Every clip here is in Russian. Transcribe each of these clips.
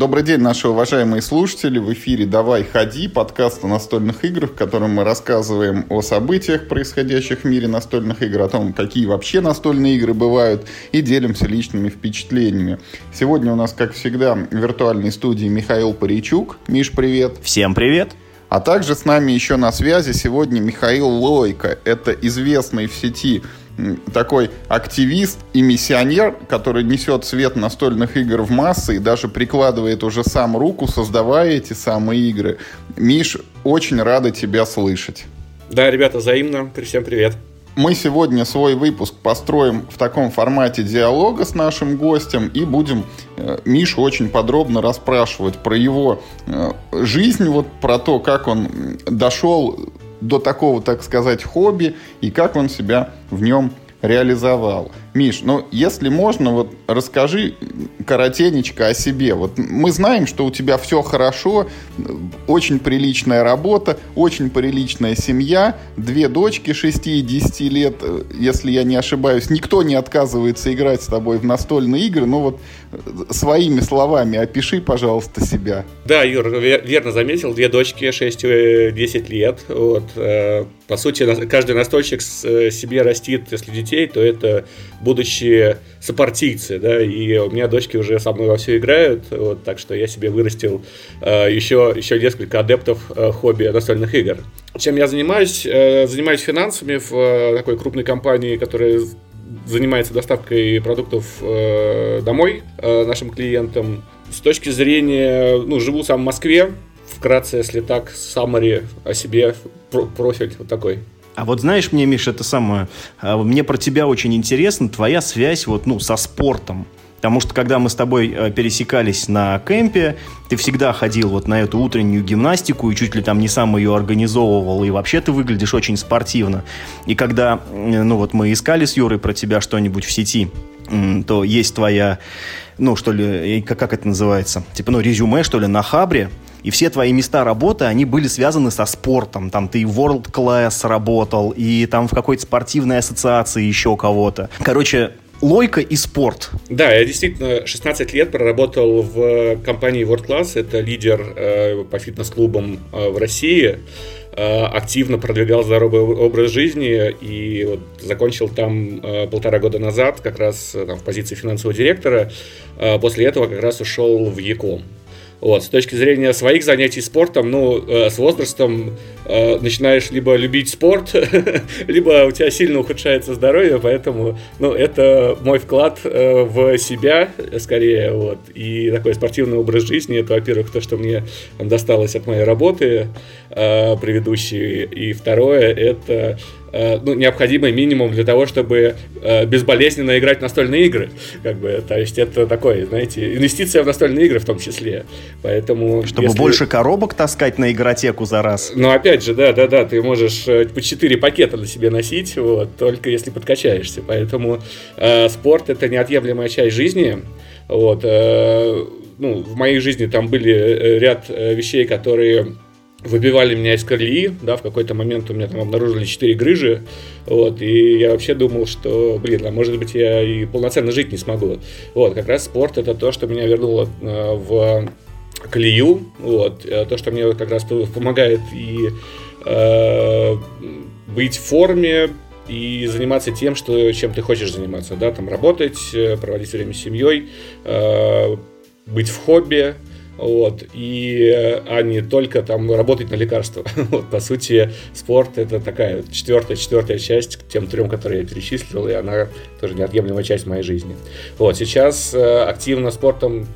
Добрый день, наши уважаемые слушатели. В эфире «Давай, ходи» подкаст о настольных играх, в котором мы рассказываем о событиях, происходящих в мире настольных игр, о том, какие вообще настольные игры бывают, и делимся личными впечатлениями. Сегодня у нас, как всегда, в виртуальной студии Михаил Паричук. Миш, привет. Всем привет. А также с нами еще на связи сегодня Михаил Лойко. Это известный в сети такой активист и миссионер, который несет свет настольных игр в массы и даже прикладывает уже сам руку, создавая эти самые игры. Миш, очень рада тебя слышать. Да, ребята, взаимно. Всем привет. Мы сегодня свой выпуск построим в таком формате диалога с нашим гостем и будем э, Мишу очень подробно расспрашивать про его э, жизнь, вот про то, как он дошел до такого, так сказать, хобби и как он себя в нем реализовал. Миш, ну если можно, вот расскажи коротенечко о себе. Вот мы знаем, что у тебя все хорошо, очень приличная работа, очень приличная семья, две дочки 6 и 10 лет, если я не ошибаюсь. Никто не отказывается играть с тобой в настольные игры, но вот своими словами опиши, пожалуйста, себя. Да, Юр, верно заметил, две дочки 6 и 10 лет. Вот, э, по сути, каждый настольщик э, себе растит, если детей, то это будущие сопартийцы, да, и у меня дочки уже со мной во все играют, вот, так что я себе вырастил э, еще, еще несколько адептов э, хобби настольных игр. Чем я занимаюсь? Э, занимаюсь финансами в э, такой крупной компании, которая занимается доставкой продуктов э, домой э, нашим клиентам. С точки зрения, ну, живу сам в Москве, вкратце, если так, саммари о себе, профиль вот такой. А вот знаешь, мне, Миша, это самое, а, мне про тебя очень интересно, твоя связь вот, ну, со спортом. Потому что когда мы с тобой э, пересекались на кемпе, ты всегда ходил вот на эту утреннюю гимнастику и чуть ли там не сам ее организовывал, и вообще ты выглядишь очень спортивно. И когда, ну вот мы искали с Юрой про тебя что-нибудь в сети, то есть твоя, ну что ли, как, как это называется, типа, ну резюме, что ли, на Хабре, и все твои места работы, они были связаны со спортом. Там ты и World Class работал, и там в какой-то спортивной ассоциации еще кого-то. Короче, лойка и спорт. Да, я действительно 16 лет проработал в компании World Class. Это лидер э, по фитнес-клубам э, в России. Э, активно продвигал здоровый образ жизни и вот закончил там э, полтора года назад как раз э, там, в позиции финансового директора. После этого как раз ушел в ЕКОМ. Вот, с точки зрения своих занятий спортом, ну, э, с возрастом э, начинаешь либо любить спорт, либо у тебя сильно ухудшается здоровье, поэтому, ну, это мой вклад э, в себя, скорее, вот, и такой спортивный образ жизни, это, во-первых, то, что мне досталось от моей работы э, предыдущей, и второе, это ну, необходимый минимум для того, чтобы э, безболезненно играть в настольные игры. Как бы, то есть это такое, знаете, инвестиция в настольные игры в том числе. Поэтому, чтобы если... больше коробок таскать на игротеку за раз. Ну, опять же, да, да, да, ты можешь э, по 4 пакета на себе носить, вот, только если подкачаешься. Поэтому э, спорт это неотъемлемая часть жизни. Вот, э, ну, в моей жизни там были ряд вещей, которые выбивали меня из колеи, да, в какой-то момент у меня там обнаружили четыре грыжи, вот, и я вообще думал, что, блин, а может быть я и полноценно жить не смогу. Вот, как раз спорт это то, что меня вернуло э, в колею, вот, э, то, что мне как раз помогает и э, быть в форме, и заниматься тем, что, чем ты хочешь заниматься, да, там работать, э, проводить время с семьей, э, быть в хобби, вот, и, а не только там работать на лекарства. вот, по сути, спорт это такая четвертая, четвертая часть к тем трем, которые я перечислил, и она тоже неотъемлемая часть моей жизни. Вот, сейчас э, активно спортом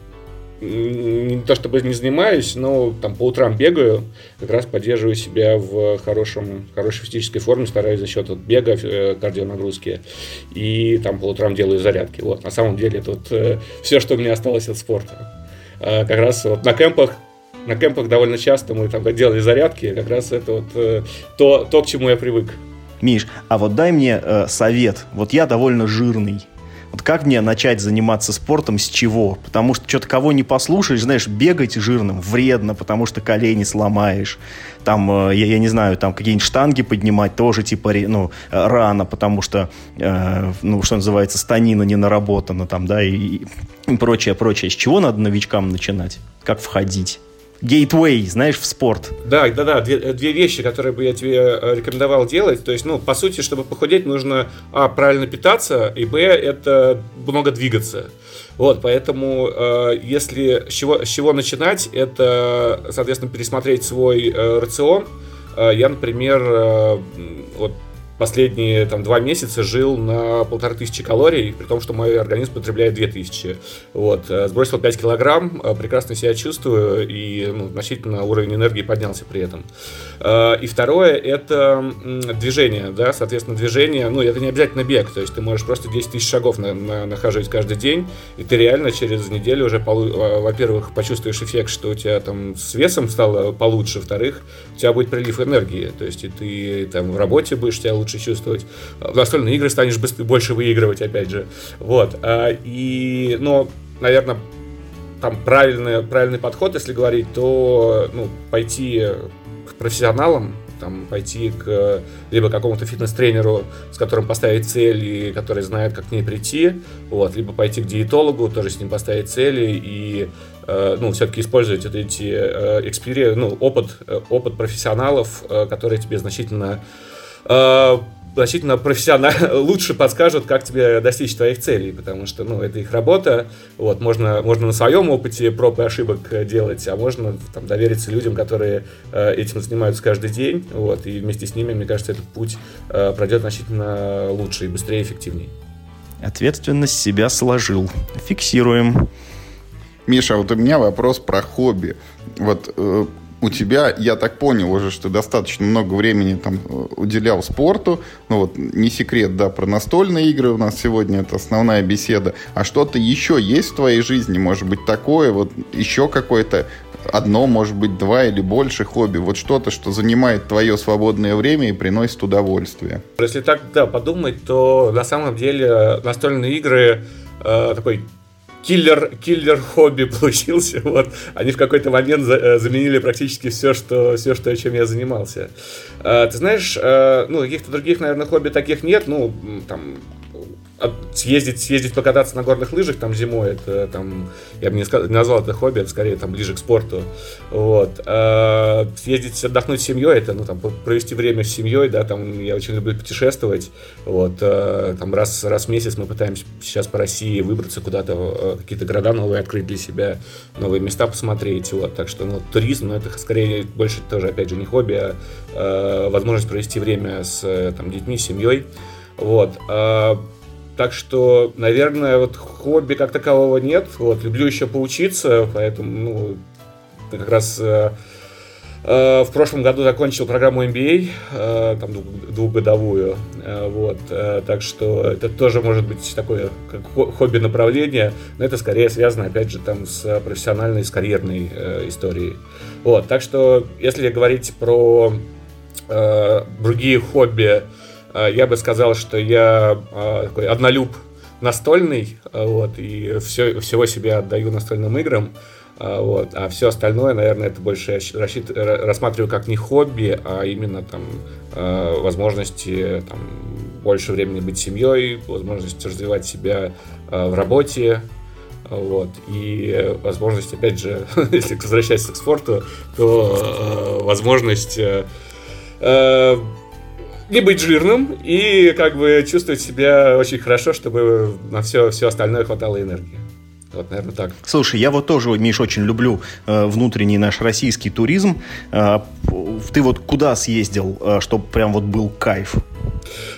не то чтобы не занимаюсь, но там по утрам бегаю, как раз поддерживаю себя в хорошем, хорошей физической форме, стараюсь за счет вот, бега, э, кардионагрузки, и там по утрам делаю зарядки. Вот, на самом деле тут э, все, что у меня осталось от спорта. Э, как раз вот на кемпах на кемпах довольно часто мы там делали зарядки, как раз это вот э, то, то, к чему я привык. Миш, а вот дай мне э, совет. Вот я довольно жирный. Вот как мне начать заниматься спортом, с чего? Потому что что-то кого не послушаешь, знаешь, бегать жирным вредно, потому что колени сломаешь. Там, э, я, я не знаю, там какие-нибудь штанги поднимать тоже типа ну, рано, потому что, э, ну, что называется, станина не наработана там, да, и, и прочее, прочее. С чего надо новичкам начинать? Как входить? Гейтвей, знаешь, в спорт. Да, да, да, две, две вещи, которые бы я тебе э, рекомендовал делать. То есть, ну, по сути, чтобы похудеть, нужно, а, правильно питаться, и, б, это много двигаться. Вот, поэтому, э, если с чего, с чего начинать, это, соответственно, пересмотреть свой э, рацион. Э, я, например, э, вот последние там, два месяца жил на полторы тысячи калорий, при том, что мой организм потребляет две тысячи. Вот. Э, сбросил 5 килограмм, э, прекрасно себя чувствую, и ну, значительно уровень энергии поднялся при этом. Э, и второе, это движение, да, соответственно, движение, ну, это не обязательно бег, то есть ты можешь просто 10 тысяч шагов на, на, нахаживать каждый день, и ты реально через неделю уже, во-первых, почувствуешь эффект, что у тебя там с весом стало получше, во-вторых, у тебя будет прилив энергии, то есть и ты там в работе будешь тебя лучше чувствовать. В настольные игры станешь быстрее, больше выигрывать, опять же. Вот. А, и, но, наверное, там правильный, правильный подход, если говорить, то ну, пойти к профессионалам, там, пойти к либо какому-то фитнес-тренеру, с которым поставить цель и который знает, как к ней прийти, вот, либо пойти к диетологу, тоже с ним поставить цели и э, ну, все-таки использовать вот эти э, ну, опыт, э, опыт профессионалов, э, которые тебе значительно э, значительно профессионально лучше подскажут, как тебе достичь твоих целей, потому что, ну, это их работа, вот, можно, можно на своем опыте проб и ошибок делать, а можно там довериться людям, которые э, этим занимаются каждый день, вот, и вместе с ними, мне кажется, этот путь э, пройдет значительно лучше и быстрее, и эффективнее. Ответственность себя сложил. Фиксируем. Миша, вот у меня вопрос про хобби. Вот э, у тебя, я так понял уже, что достаточно много времени там э, уделял спорту. Ну вот, не секрет, да, про настольные игры у нас сегодня это основная беседа. А что-то еще есть в твоей жизни, может быть, такое, вот еще какое-то одно, может быть, два или больше хобби. Вот что-то, что занимает твое свободное время и приносит удовольствие. Если так, да, подумать, то на самом деле настольные игры э, такой киллер, киллер хобби получился. Вот. Они в какой-то момент за, э, заменили практически все что, все, что, чем я занимался. А, ты знаешь, а, ну, каких-то других, наверное, хобби таких нет. Ну, там, съездить, съездить покататься на горных лыжах там зимой, это там, я бы не, сказал, не назвал это хобби, это скорее там ближе к спорту. Вот. А, съездить отдохнуть с семьей, это, ну, там, провести время с семьей, да, там, я очень люблю путешествовать. Вот. А, там раз, раз в месяц мы пытаемся сейчас по России выбраться куда-то, а, какие-то города новые открыть для себя, новые места посмотреть. Вот. Так что, ну, туризм, ну, это скорее больше тоже, опять же, не хобби, а, а возможность провести время с там, детьми, семьей. Вот. А, так что, наверное, вот хобби как такового нет. Вот, люблю еще поучиться, поэтому, ну, как раз э, э, в прошлом году закончил программу MBA, э, там двухгодовую, э, вот, э, так что это тоже может быть такое как хобби направление, но это скорее связано, опять же, там с профессиональной, с карьерной э, историей. Вот, так что, если говорить про э, другие хобби, я бы сказал, что я а, такой однолюб настольный, а, вот, и все, всего себя отдаю настольным играм. Вот. А все остальное, наверное, это больше рассчит... рассматриваю как не хобби, а именно там возможности там, больше времени быть семьей, возможность развивать себя в работе, вот. И возможность, опять же, если возвращаться к спорту, то возможность не быть жирным и как бы чувствовать себя очень хорошо, чтобы на все, все остальное хватало энергии. Вот, наверное, так. Слушай, я вот тоже, Миш, очень люблю э, внутренний наш российский туризм. Э, ты вот куда съездил, э, чтобы прям вот был кайф?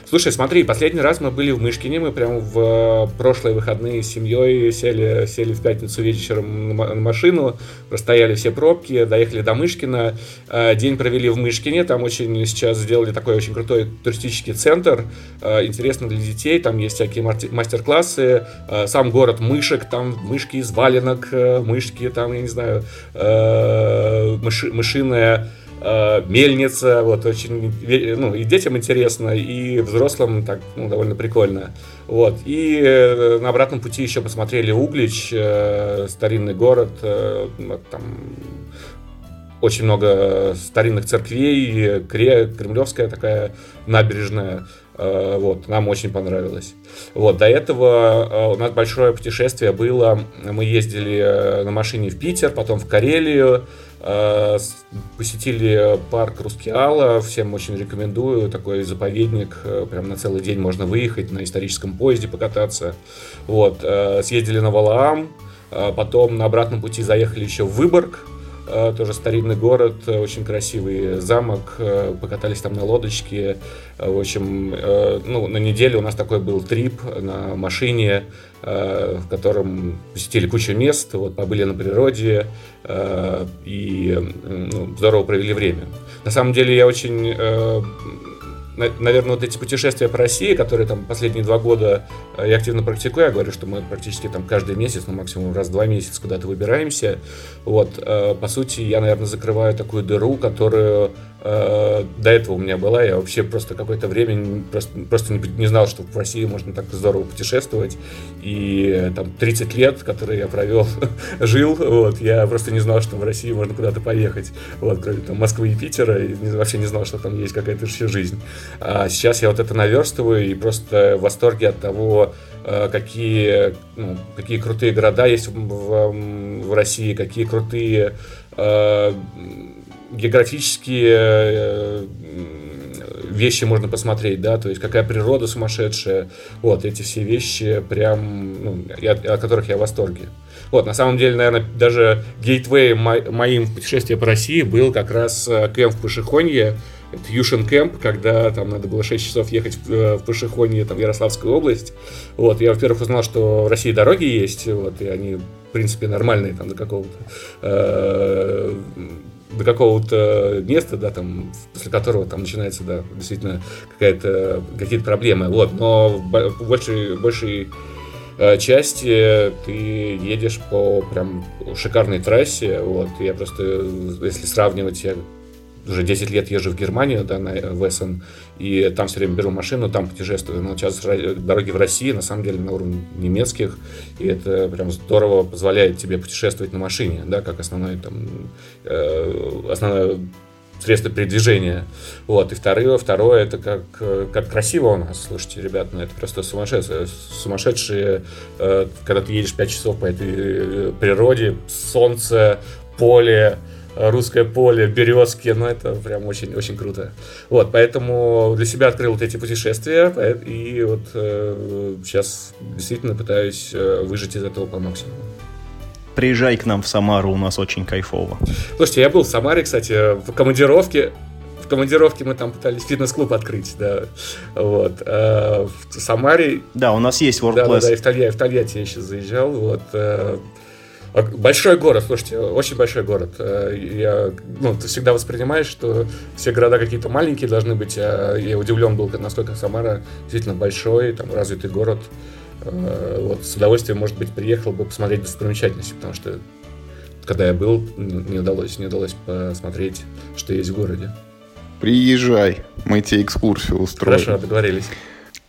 Слушай, смотри, последний раз мы были в Мышкине, мы прям в э, прошлые выходные с семьей сели, сели в пятницу вечером на машину, простояли все пробки, доехали до Мышкина, э, день провели в Мышкине, там очень сейчас сделали такой очень крутой туристический центр, э, интересно для детей, там есть всякие мастер-классы, сам город мышек, там мышки из валенок, мышки, там, я не знаю, мыши, мышиная мельница, вот очень, ну, и детям интересно, и взрослым так, ну, довольно прикольно. Вот, и э, на обратном пути еще посмотрели Углич, э, старинный город, э, там очень много старинных церквей, кремлевская такая набережная. Э, вот, нам очень понравилось. Вот, до этого э, у нас большое путешествие было. Мы ездили э, на машине в Питер, потом в Карелию, посетили парк Рускеала, всем очень рекомендую, такой заповедник, прям на целый день можно выехать, на историческом поезде покататься. Вот, съездили на Валаам, потом на обратном пути заехали еще в Выборг, Э, тоже старинный город, э, очень красивый замок, э, покатались там на лодочке. В общем, ну, на неделе у нас такой был трип на машине, в котором посетили кучу мест, вот, побыли на природе и ну, здорово провели время. На самом деле я очень наверное, вот эти путешествия по России, которые там последние два года э, я активно практикую, я говорю, что мы практически там каждый месяц, ну максимум раз в два месяца куда-то выбираемся. Вот, э, по сути, я, наверное, закрываю такую дыру, которую до этого у меня была, я вообще просто какое-то время просто, просто не, не знал, что в России можно так здорово путешествовать. И э, там 30 лет, которые я провел, жил, вот, я просто не знал, что в России можно куда-то поехать, вот, кроме там Москвы и Питера, и не, вообще не знал, что там есть какая-то еще жизнь. А сейчас я вот это наверстываю и просто в восторге от того, э, какие, ну, какие крутые города есть в, в, в России, какие крутые географические э, вещи можно посмотреть, да, то есть какая природа сумасшедшая, вот, эти все вещи прям, ну, я, о которых я в восторге. Вот, на самом деле, наверное, даже гейтвей моим в путешествии по России был как раз э, кемп в Пашихонье, это Юшин Кэмп, когда там надо было 6 часов ехать в, э, в Пашихонье, там, Ярославскую область. Вот, я, во-первых, узнал, что в России дороги есть, вот, и они, в принципе, нормальные там до какого-то до какого-то места, да, там, после которого там начинается, да, действительно какая-то, какие-то проблемы, вот, но в большей, большей э, части ты едешь по прям шикарной трассе, вот, я просто, если сравнивать, я уже 10 лет езжу в Германию, да, на Вессен, и там все время беру машину, там путешествую. Но сейчас дороги в России, на самом деле, на уровне немецких, и это прям здорово позволяет тебе путешествовать на машине, да, как основной там, э, основное средство передвижения. Вот. И второе, второе это как, как красиво у нас. Слушайте, ребят, ну это просто сумасшедшие, сумасшедшие э, когда ты едешь 5 часов по этой э, природе, солнце, поле, русское поле, березки, ну это прям очень-очень круто. Вот, поэтому для себя открыл вот эти путешествия, и вот э, сейчас действительно пытаюсь э, выжить из этого по максимуму. Приезжай к нам в Самару, у нас очень кайфово. Слушайте, я был в Самаре, кстати, в командировке, в командировке мы там пытались фитнес-клуб открыть, да, вот. А в Самаре... Да, у нас есть WordPress. Да, да, да, и в Тольятти, в Тольятти я сейчас заезжал, вот. Э, Большой город, слушайте, очень большой город. Э, я, ну, ты всегда воспринимаешь, что все города какие-то маленькие должны быть. А я удивлен был, насколько Самара действительно большой, там развитый город. Э, вот с удовольствием, может быть, приехал бы посмотреть достопримечательности, потому что когда я был, не удалось, не удалось посмотреть, что есть в городе. Приезжай, мы тебе экскурсию устроим. Хорошо, договорились.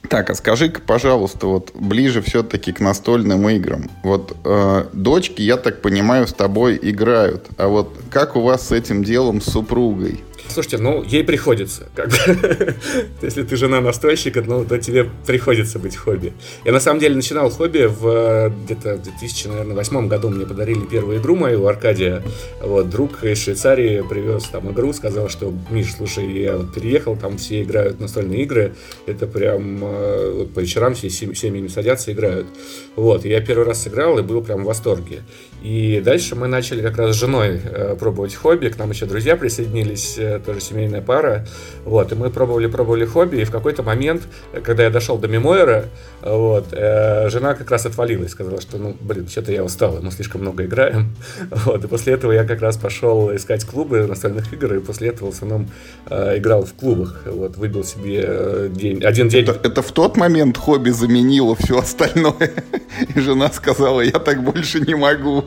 Так, а скажи-ка, пожалуйста, вот ближе все-таки к настольным играм. Вот э, дочки, я так понимаю, с тобой играют. А вот как у вас с этим делом с супругой? Слушайте, ну, ей приходится. Как бы. Если ты жена настойщика, ну, то тебе приходится быть хобби. Я, на самом деле, начинал хобби в где-то в 2008 году. Мне подарили первую игру мою, Аркадия. Вот, друг из Швейцарии привез там игру, сказал, что, Миш, слушай, я вот переехал, там все играют настольные игры. Это прям э, вот по вечерам все семьями садятся играют. Вот, я первый раз сыграл и был прям в восторге. И дальше мы начали как раз с женой э, пробовать хобби. К нам еще друзья присоединились, э, тоже семейная пара. Вот, и мы пробовали, пробовали хобби. И в какой-то момент, когда я дошел до мемойра, вот, э, жена как раз отвалилась. Сказала, что, ну, блин, что-то я устал, мы слишком много играем. Вот, и после этого я как раз пошел искать клубы настольных игр. И после этого в основном э, играл в клубах. Вот, выбил себе э, день, один день. Это, это в тот момент хобби заменило все остальное. И жена сказала, я так больше не могу.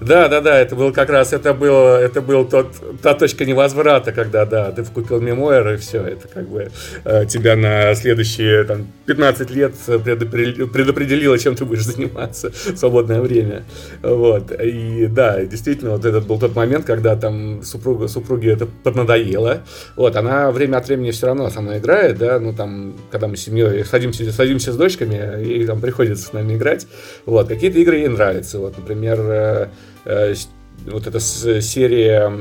Да, да, да, это был как раз, это был, это был тот, та точка невозврата, когда, да, ты купил мемуэр, и все, это как бы э, тебя на следующие там, 15 лет предопределило, чем ты будешь заниматься в свободное время. Вот, и да, действительно, вот этот был тот момент, когда там супруга, супруге это поднадоело, вот, она время от времени все равно со мной играет, да, ну там, когда мы с семьей садимся, садимся с дочками, и там приходится с нами играть, вот, какие-то игры ей нравятся, вот, например, Э, вот эта серия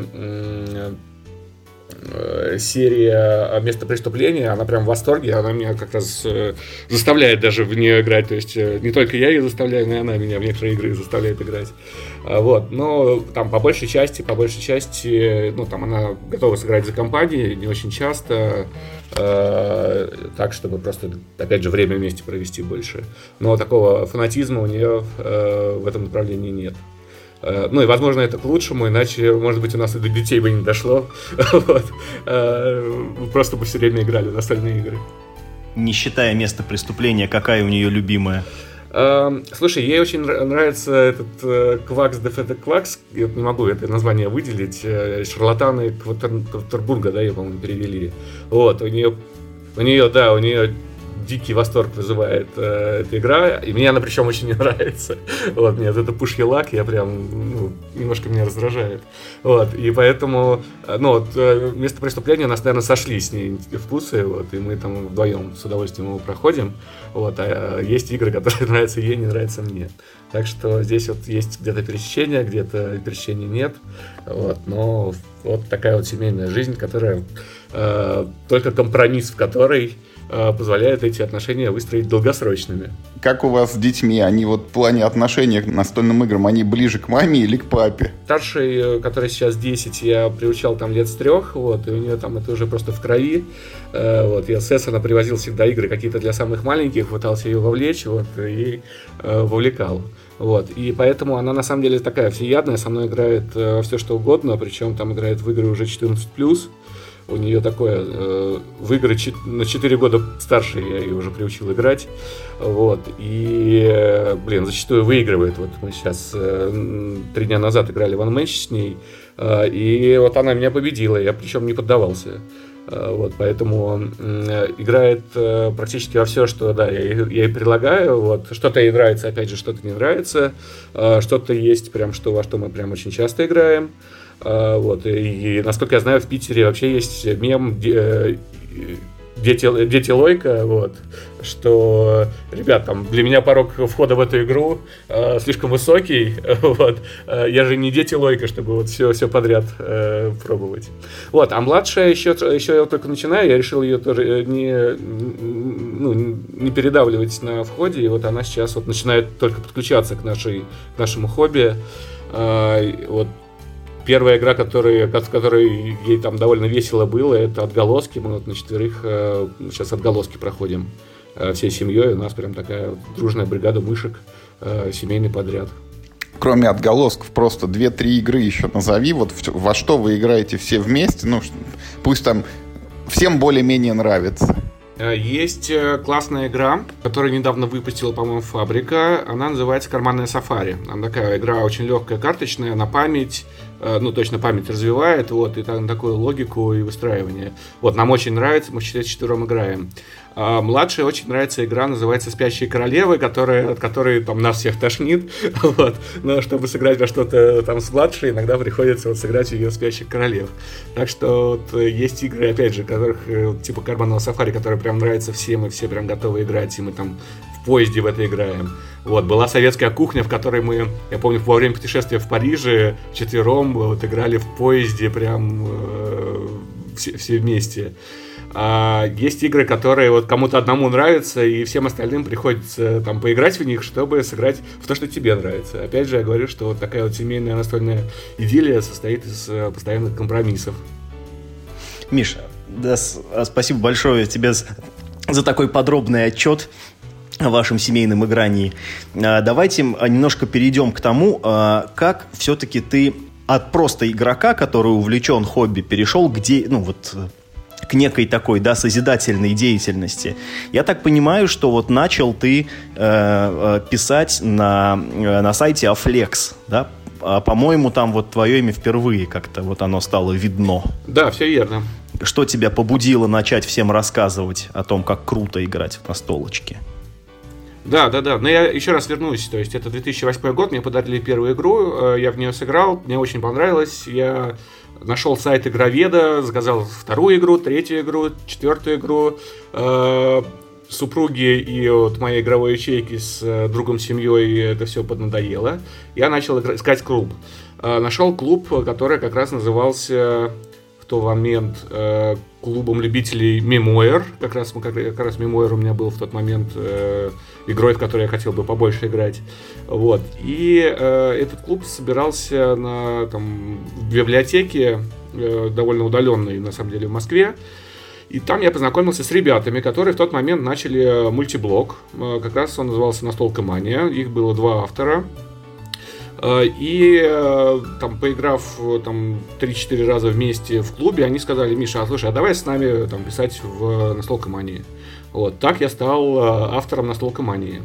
э, серия «Место преступления», она прям в восторге, она меня как раз э, заставляет даже в нее играть, то есть не только я ее заставляю, но и она меня в некоторые игры заставляет играть. А, вот, но там по большей части, по большей части, ну там она готова сыграть за компанией, не очень часто, э, так, чтобы просто, опять же, время вместе провести больше. Но такого фанатизма у нее э, в этом направлении нет. Э, ну и, возможно, это к лучшему, иначе, может быть, у нас и до детей бы не дошло. вот. Э, просто бы все время играли в настольные игры. Не считая место преступления, какая у нее любимая? Эм, слушай, ей очень нравится этот э, Квакс Дефета Квакс, я не могу это название выделить, шарлатаны Кватербурга, да, ее, по-моему, перевели. Вот, у нее, у нее, да, у нее дикий восторг вызывает э, эта игра, и мне она причем очень не нравится. Вот, мне это пуш лак, я прям, ну, немножко меня раздражает. Вот, и поэтому, э, ну, вот, э, место преступления у нас, наверное, сошли с ней вкусы, вот, и мы там вдвоем с удовольствием его проходим. Вот, а есть игры, которые нравятся ей, не нравятся мне. Так что здесь вот есть где-то пересечение, где-то пересечения нет. Вот, но вот такая вот семейная жизнь, которая э, только компромисс в которой Э, позволяет эти отношения выстроить долгосрочными. Как у вас с детьми? Они вот в плане отношений к настольным играм, они ближе к маме или к папе? Старший, э, который сейчас 10, я приучал там лет с трех, вот, и у нее там это уже просто в крови. Э, вот, я с Эссена привозил всегда игры какие-то для самых маленьких, пытался ее вовлечь, вот, и вовлекал. Вот, и поэтому она на самом деле такая всеядная, со мной играет все что угодно, причем там играет в игры уже 14+, у нее такое, э, в игры на 4 года старше я ее уже приучил играть. Вот. И, блин, зачастую выигрывает. Вот мы сейчас э, три дня назад играли в One с ней. Э, и вот она меня победила. Я причем не поддавался. Э, вот, поэтому играет практически во все, что да, я, я ей предлагаю. Вот, что-то ей нравится, опять же, что-то не нравится. Что-то есть, прям что во что мы прям очень часто играем. А, вот, и, насколько я знаю, в Питере вообще есть мем э, дети, дети Лойка, вот, что, ребят, там, для меня порог входа в эту игру э, слишком высокий, вот, э, я же не дети Лойка, чтобы вот все, все подряд э, пробовать. Вот, а младшая еще, еще я только начинаю, я решил ее тоже э, не, ну, не передавливать на входе, и вот она сейчас вот начинает только подключаться к, нашей, к нашему хобби, э, вот, Первая игра, которая, с которой ей там довольно весело было, это отголоски. Мы вот на четверых э, сейчас отголоски проходим э, всей семьей. У нас прям такая вот дружная бригада мышек, э, семейный подряд. Кроме отголосков, просто 2-3 игры еще назови. Вот во что вы играете все вместе. Ну, пусть там всем более-менее нравится. Есть классная игра, которую недавно выпустила, по-моему, Фабрика. Она называется «Карманная сафари». Она такая игра очень легкая, карточная, на память. Э, ну, точно память развивает, вот, и там такую логику и выстраивание. Вот, нам очень нравится, мы с четвером играем. А младшей очень нравится игра, называется «Спящие королевы», которая, от которой там нас всех тошнит. Вот. Но чтобы сыграть во что-то там с младшей, иногда приходится вот сыграть ее «Спящих королев». Так что вот, есть игры, опять же, которых э, типа «Карбонного сафари», которые прям нравятся всем, и все прям готовы играть, и мы там в поезде в это играем. Вот, была советская кухня, в которой мы, я помню, во время путешествия в Париже четвером вот играли в поезде прям э, все, все вместе. А есть игры, которые вот кому-то одному нравятся, и всем остальным приходится там поиграть в них, чтобы сыграть в то, что тебе нравится. Опять же, я говорю, что вот такая вот семейная настольная идиллия состоит из э, постоянных компромиссов. Миша, да, а, спасибо большое тебе за такой подробный отчет о вашем семейном игрании. А, давайте немножко перейдем к тому, а, как все-таки ты от просто игрока, который увлечен хобби, перешел где, ну вот к некой такой, да, созидательной деятельности. Я так понимаю, что вот начал ты э, э, писать на, э, на сайте Афлекс, да, а, по-моему, там вот твое имя впервые как-то вот оно стало видно. Да, все верно. Что тебя побудило начать всем рассказывать о том, как круто играть в настолочки? Да, да, да. Но я еще раз вернусь. То есть это 2008 год, мне подарили первую игру, э, я в нее сыграл, мне очень понравилось. Я нашел сайт игроведа, заказал вторую игру, третью игру, четвертую игру. Э, супруги и вот моей игровой ячейки с э, другом семьей это все поднадоело. Я начал искать клуб. Нашел клуб, который как раз назывался в тот момент э, клубом любителей Memoir. Как раз, как, как раз Memoir у меня был в тот момент э, игрой, в которой я хотел бы побольше играть. Вот. И э, этот клуб собирался на там, в библиотеке, э, довольно удаленной, на самом деле, в Москве. И там я познакомился с ребятами, которые в тот момент начали мультиблог. Э, как раз он назывался «Настолка мания». Их было два автора. Э, и э, там, поиграв э, там 3-4 раза вместе в клубе, они сказали, Миша, а слушай, а давай с нами там писать в настолка мании. Вот, так я стал автором настолка мании.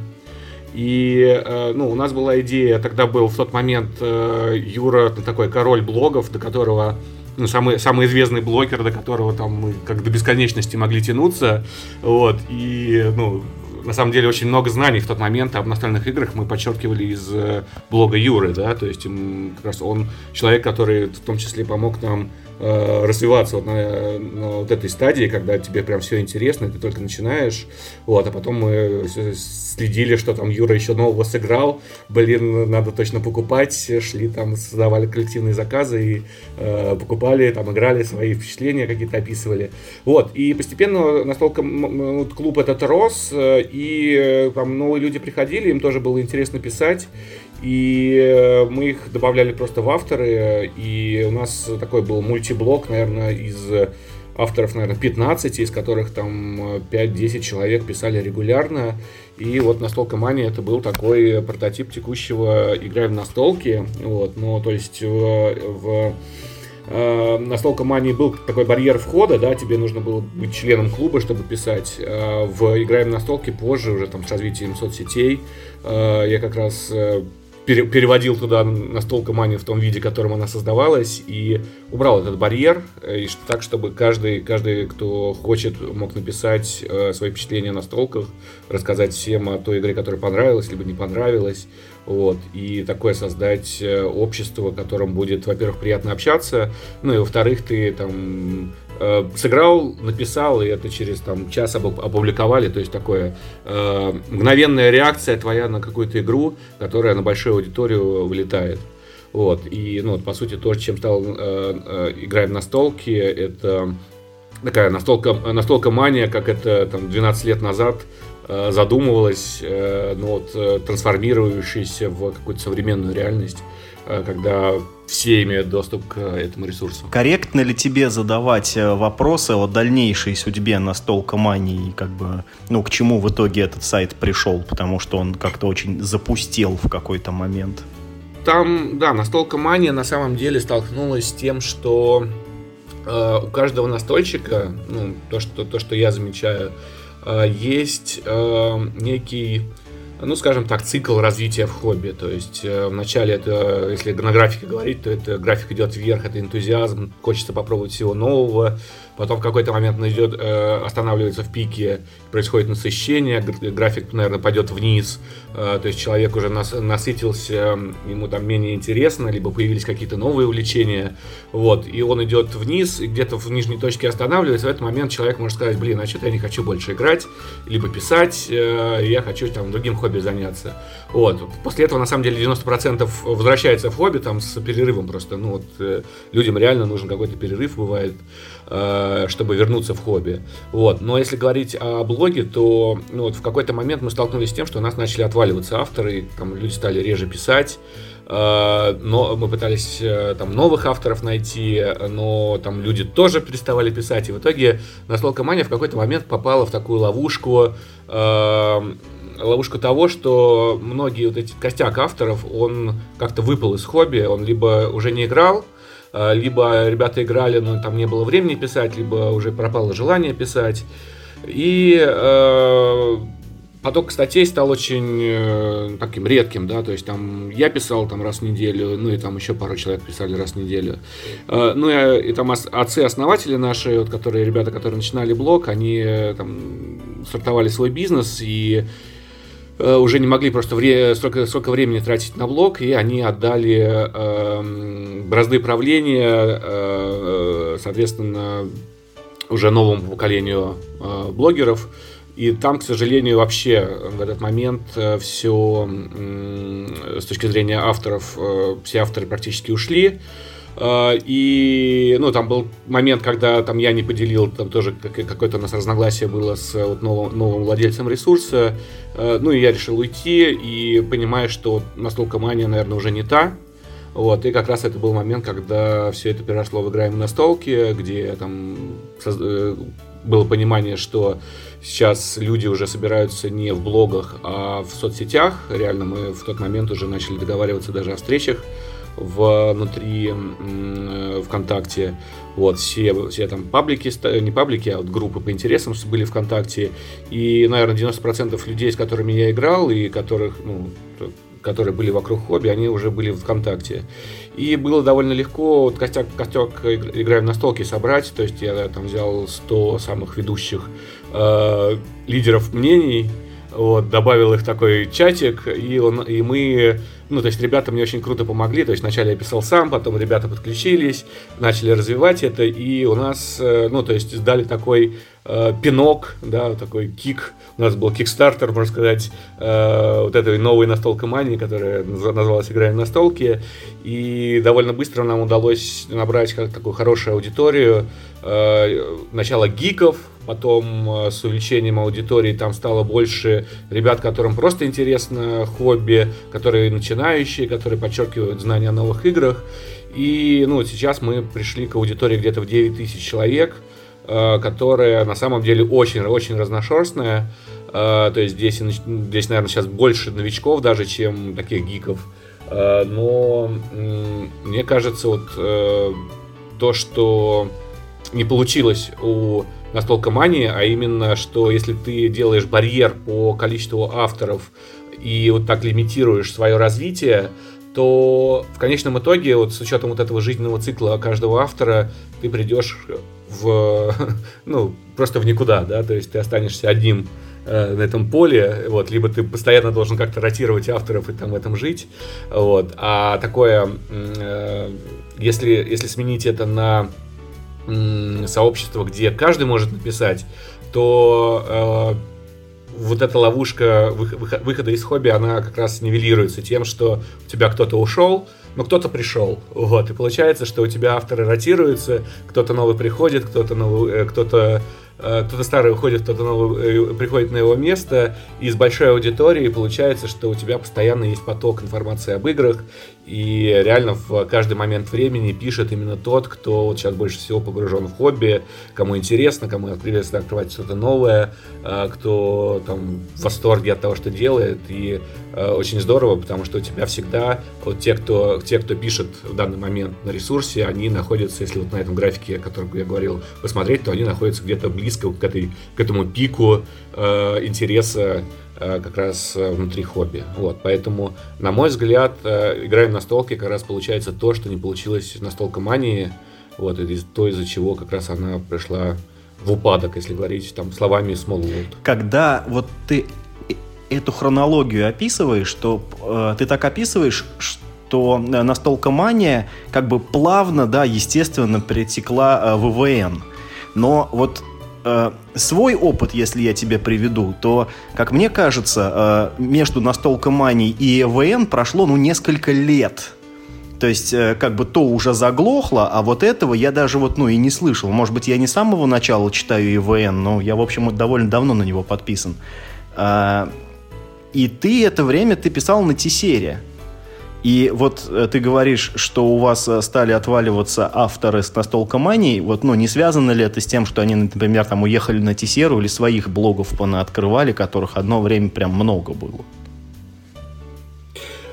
И ну, у нас была идея, тогда был в тот момент Юра такой король блогов, до которого ну, самый, самый известный блогер, до которого там мы как до бесконечности могли тянуться. Вот, и, ну, на самом деле очень много знаний в тот момент об настольных играх мы подчеркивали из э, блога Юры, да, то есть как раз он человек, который в том числе помог нам э, развиваться вот на, на вот этой стадии, когда тебе прям все интересно, ты только начинаешь, вот, а потом мы следили, что там Юра еще нового сыграл, блин, надо точно покупать, шли там, создавали коллективные заказы и э, покупали, там играли свои впечатления какие-то описывали, вот, и постепенно настолько вот, клуб этот рос, э, и э, там новые люди приходили, им тоже было интересно писать, и э, мы их добавляли просто в авторы, и у нас такой был мультиблок, наверное, из авторов, наверное, 15, из которых там 5-10 человек писали регулярно. И вот настолка мания это был такой прототип текущего играем в настолки. Вот, но то есть в, в э, настолка был такой барьер входа, да, тебе нужно было быть членом клуба, чтобы писать. Э, в играем в настолки позже, уже там с развитием соцсетей, э, я как раз э, переводил туда настолько манию в том виде, в котором она создавалась, и убрал этот барьер, э, и так, чтобы каждый, каждый, кто хочет, мог написать э, свои впечатления на столках, рассказать всем о той игре, которая понравилась, либо не понравилась, вот, и такое создать э, общество, в котором будет, во-первых, приятно общаться, ну и во-вторых, ты там сыграл, написал, и это через там час опубликовали, то есть такое э, мгновенная реакция твоя на какую-то игру, которая на большую аудиторию вылетает. Вот, и, ну, по сути, то, чем стал э, э, играть в настолки, это такая настолка, настолка мания, как это там 12 лет назад э, задумывалась, э, ну, вот, э, трансформирующаяся в какую-то современную реальность, э, когда все имеют доступ к этому ресурсу. Корректно ли тебе задавать э, вопросы о дальнейшей судьбе настолка мании, как бы, ну, к чему в итоге этот сайт пришел, потому что он как-то очень запустил в какой-то момент? Там, да, настолка мания на самом деле столкнулась с тем, что э, у каждого настольщика, ну, то, что, то, что я замечаю, э, есть э, некий ну, скажем так, цикл развития в хобби. То есть э, вначале это, если на графике говорить, то это график идет вверх, это энтузиазм, хочется попробовать всего нового, потом в какой-то момент идет, э, останавливается в пике, происходит насыщение, график, наверное, пойдет вниз, э, то есть человек уже нас, насытился, ему там менее интересно, либо появились какие-то новые увлечения, вот, и он идет вниз, и где-то в нижней точке останавливается, в этот момент человек может сказать, блин, а что-то я не хочу больше играть, либо писать, э, я хочу там другим хобби заняться, вот, после этого, на самом деле, 90% возвращается в хобби, там, с перерывом просто, ну, вот, э, людям реально нужен какой-то перерыв, бывает, Э, чтобы вернуться в хобби. Вот. Но если говорить о блоге, то ну, вот в какой-то момент мы столкнулись с тем, что у нас начали отваливаться авторы, там люди стали реже писать, э, но мы пытались э, там новых авторов найти, но там люди тоже переставали писать, и в итоге настолько мания в какой-то момент попала в такую ловушку, ловушку того, что многие вот эти костяк авторов, он как-то выпал из хобби, он либо уже не играл, Э, либо ребята играли, но там не было времени писать, либо уже пропало желание писать. И э, поток статей стал очень э, таким редким, да, то есть там я писал там раз в неделю, ну и там еще пару человек писали раз в неделю. Э, ну и, и там отцы-основатели наши, вот, которые, ребята, которые начинали блог, они э, там стартовали свой бизнес и уже не могли просто вре- столько, столько времени тратить на блог, и они отдали э, бразды правления, э, соответственно, уже новому поколению э, блогеров. И там, к сожалению, вообще в этот момент э, все с точки зрения авторов, э, все авторы практически ушли. Э, и, ну, там был момент, когда там я не поделил, там тоже какое-то у нас разногласие было с вот, новым, новым владельцем ресурса. Ну, и я решил уйти, и понимая, что настолько мания, наверное, уже не та. Вот, и как раз это был момент, когда все это переросло в играем на столке, где там было понимание, что сейчас люди уже собираются не в блогах, а в соцсетях. Реально мы в тот момент уже начали договариваться даже о встречах внутри э, ВКонтакте. Вот, все, все там паблики, не паблики, а вот группы по интересам были ВКонтакте. И, наверное, 90% людей, с которыми я играл, и которых, ну, которые были вокруг хобби, они уже были в ВКонтакте. И было довольно легко вот костяк, костяк играем на столке собрать. То есть я там взял 100 самых ведущих э, лидеров мнений, вот, добавил их такой чатик, и, он, и мы, ну, то есть ребята мне очень круто помогли, то есть вначале я писал сам, потом ребята подключились, начали развивать это, и у нас, э, ну, то есть сдали такой э, пинок, да, такой кик, у нас был кикстартер, можно сказать, э, вот этой новой настолка мании, которая называлась «Играем на столке», и довольно быстро нам удалось набрать как такую хорошую аудиторию, э, начало гиков, потом э, с увеличением аудитории там стало больше ребят, которым просто интересно хобби, которые начинающие, которые подчеркивают знания о новых играх, и ну, сейчас мы пришли к аудитории где-то в 9 тысяч человек, Э, которая на самом деле очень-очень разношерстная. Э, то есть здесь, здесь, наверное, сейчас больше новичков даже, чем таких гиков. Э, но мне кажется, вот то, что не получилось у настолько мании, а именно, что если ты делаешь барьер по количеству авторов и вот так лимитируешь свое развитие, то в конечном итоге, вот с учетом вот этого жизненного цикла каждого автора, ты придешь в, ну, просто в никуда, да, то есть ты останешься одним э, на этом поле, вот, либо ты постоянно должен как-то ротировать авторов и там в этом жить, вот, а такое, э, если, если сменить это на сообщество, где каждый может написать, то э, вот эта ловушка выхода из хобби, она как раз нивелируется тем, что у тебя кто-то ушел, но кто-то пришел. Вот, и получается, что у тебя авторы ротируются, кто-то новый приходит, кто-то новый, э, кто-то Э, кто-то старый уходит, кто-то новый э, приходит на его место, и с большой аудиторией получается, что у тебя постоянно есть поток информации об играх, и реально в каждый момент времени пишет именно тот, кто вот сейчас больше всего погружен в хобби, кому интересно, кому интересно открывать что-то новое, э, кто там в восторге от того, что делает, и очень здорово, потому что у тебя всегда вот те, кто, те, кто пишет в данный момент на ресурсе, они находятся, если вот на этом графике, о котором я говорил, посмотреть, то они находятся где-то близко к, этой, к этому пику э, интереса как раз э, внутри хобби. Вот, поэтому, на мой взгляд, э, играя на столке как раз получается то, что не получилось на столкомании, вот, и то, из-за чего как раз она пришла в упадок, если говорить там словами Smallwood. Когда вот ты эту хронологию описываешь, то э, ты так описываешь, что настолкомания как бы плавно, да, естественно, перетекла э, в ВВН. Но вот э, свой опыт, если я тебе приведу, то, как мне кажется, э, между настолкоманией и ЭВН прошло, ну, несколько лет. То есть, э, как бы то уже заглохло, а вот этого я даже вот, ну, и не слышал. Может быть, я не с самого начала читаю ИВН, но я, в общем, довольно давно на него подписан. Э, и ты это время ты писал на Тисере. И вот э, ты говоришь, что у вас э, стали отваливаться авторы с настолкоманией. Вот, ну, не связано ли это с тем, что они, например, там уехали на Тесеру или своих блогов понаоткрывали, которых одно время прям много было?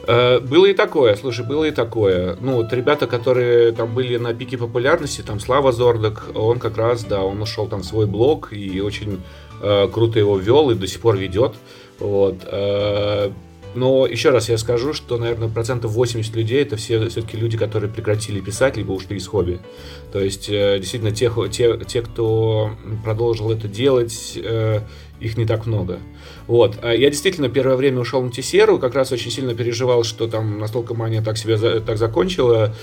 Э, было и такое, слушай, было и такое. Ну, вот ребята, которые там были на пике популярности, там Слава Зордок, он как раз, да, он ушел там свой блог и очень э, круто его вел и до сих пор ведет. Вот. Э, но еще раз я скажу, что, наверное, процентов 80 людей это все все-таки люди, которые прекратили писать, либо ушли из хобби. То есть, э, действительно, те, те, те кто продолжил это делать, э, их не так много. Вот. А я действительно первое время ушел на Тесеру, как раз очень сильно переживал, что там настолько мания так себя так закончила.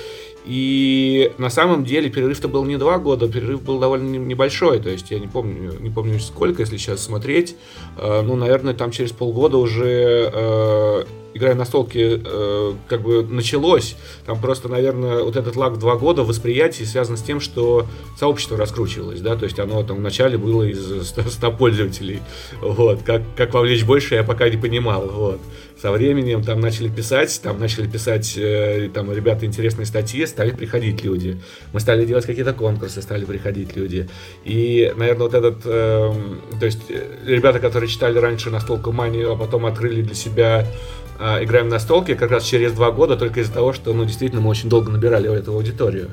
И на самом деле перерыв-то был не два года, перерыв был довольно небольшой. То есть я не помню, не помню сколько, если сейчас смотреть. Э, ну, наверное, там через полгода уже э, играя на столке, э, как бы началось. Там просто, наверное, вот этот лаг два года восприятие связано с тем, что сообщество раскручивалось, да, то есть оно там вначале было из 100 пользователей, вот, как, как вовлечь больше, я пока не понимал, вот. Со временем там начали писать, там начали писать э, там ребята интересные статьи, стали приходить люди. Мы стали делать какие-то конкурсы, стали приходить люди. И, наверное, вот этот, э, то есть э, ребята, которые читали раньше настолько манию, а потом открыли для себя э, играем на столке как раз через два года только из-за того, что, ну, действительно, мы очень долго набирали эту аудиторию.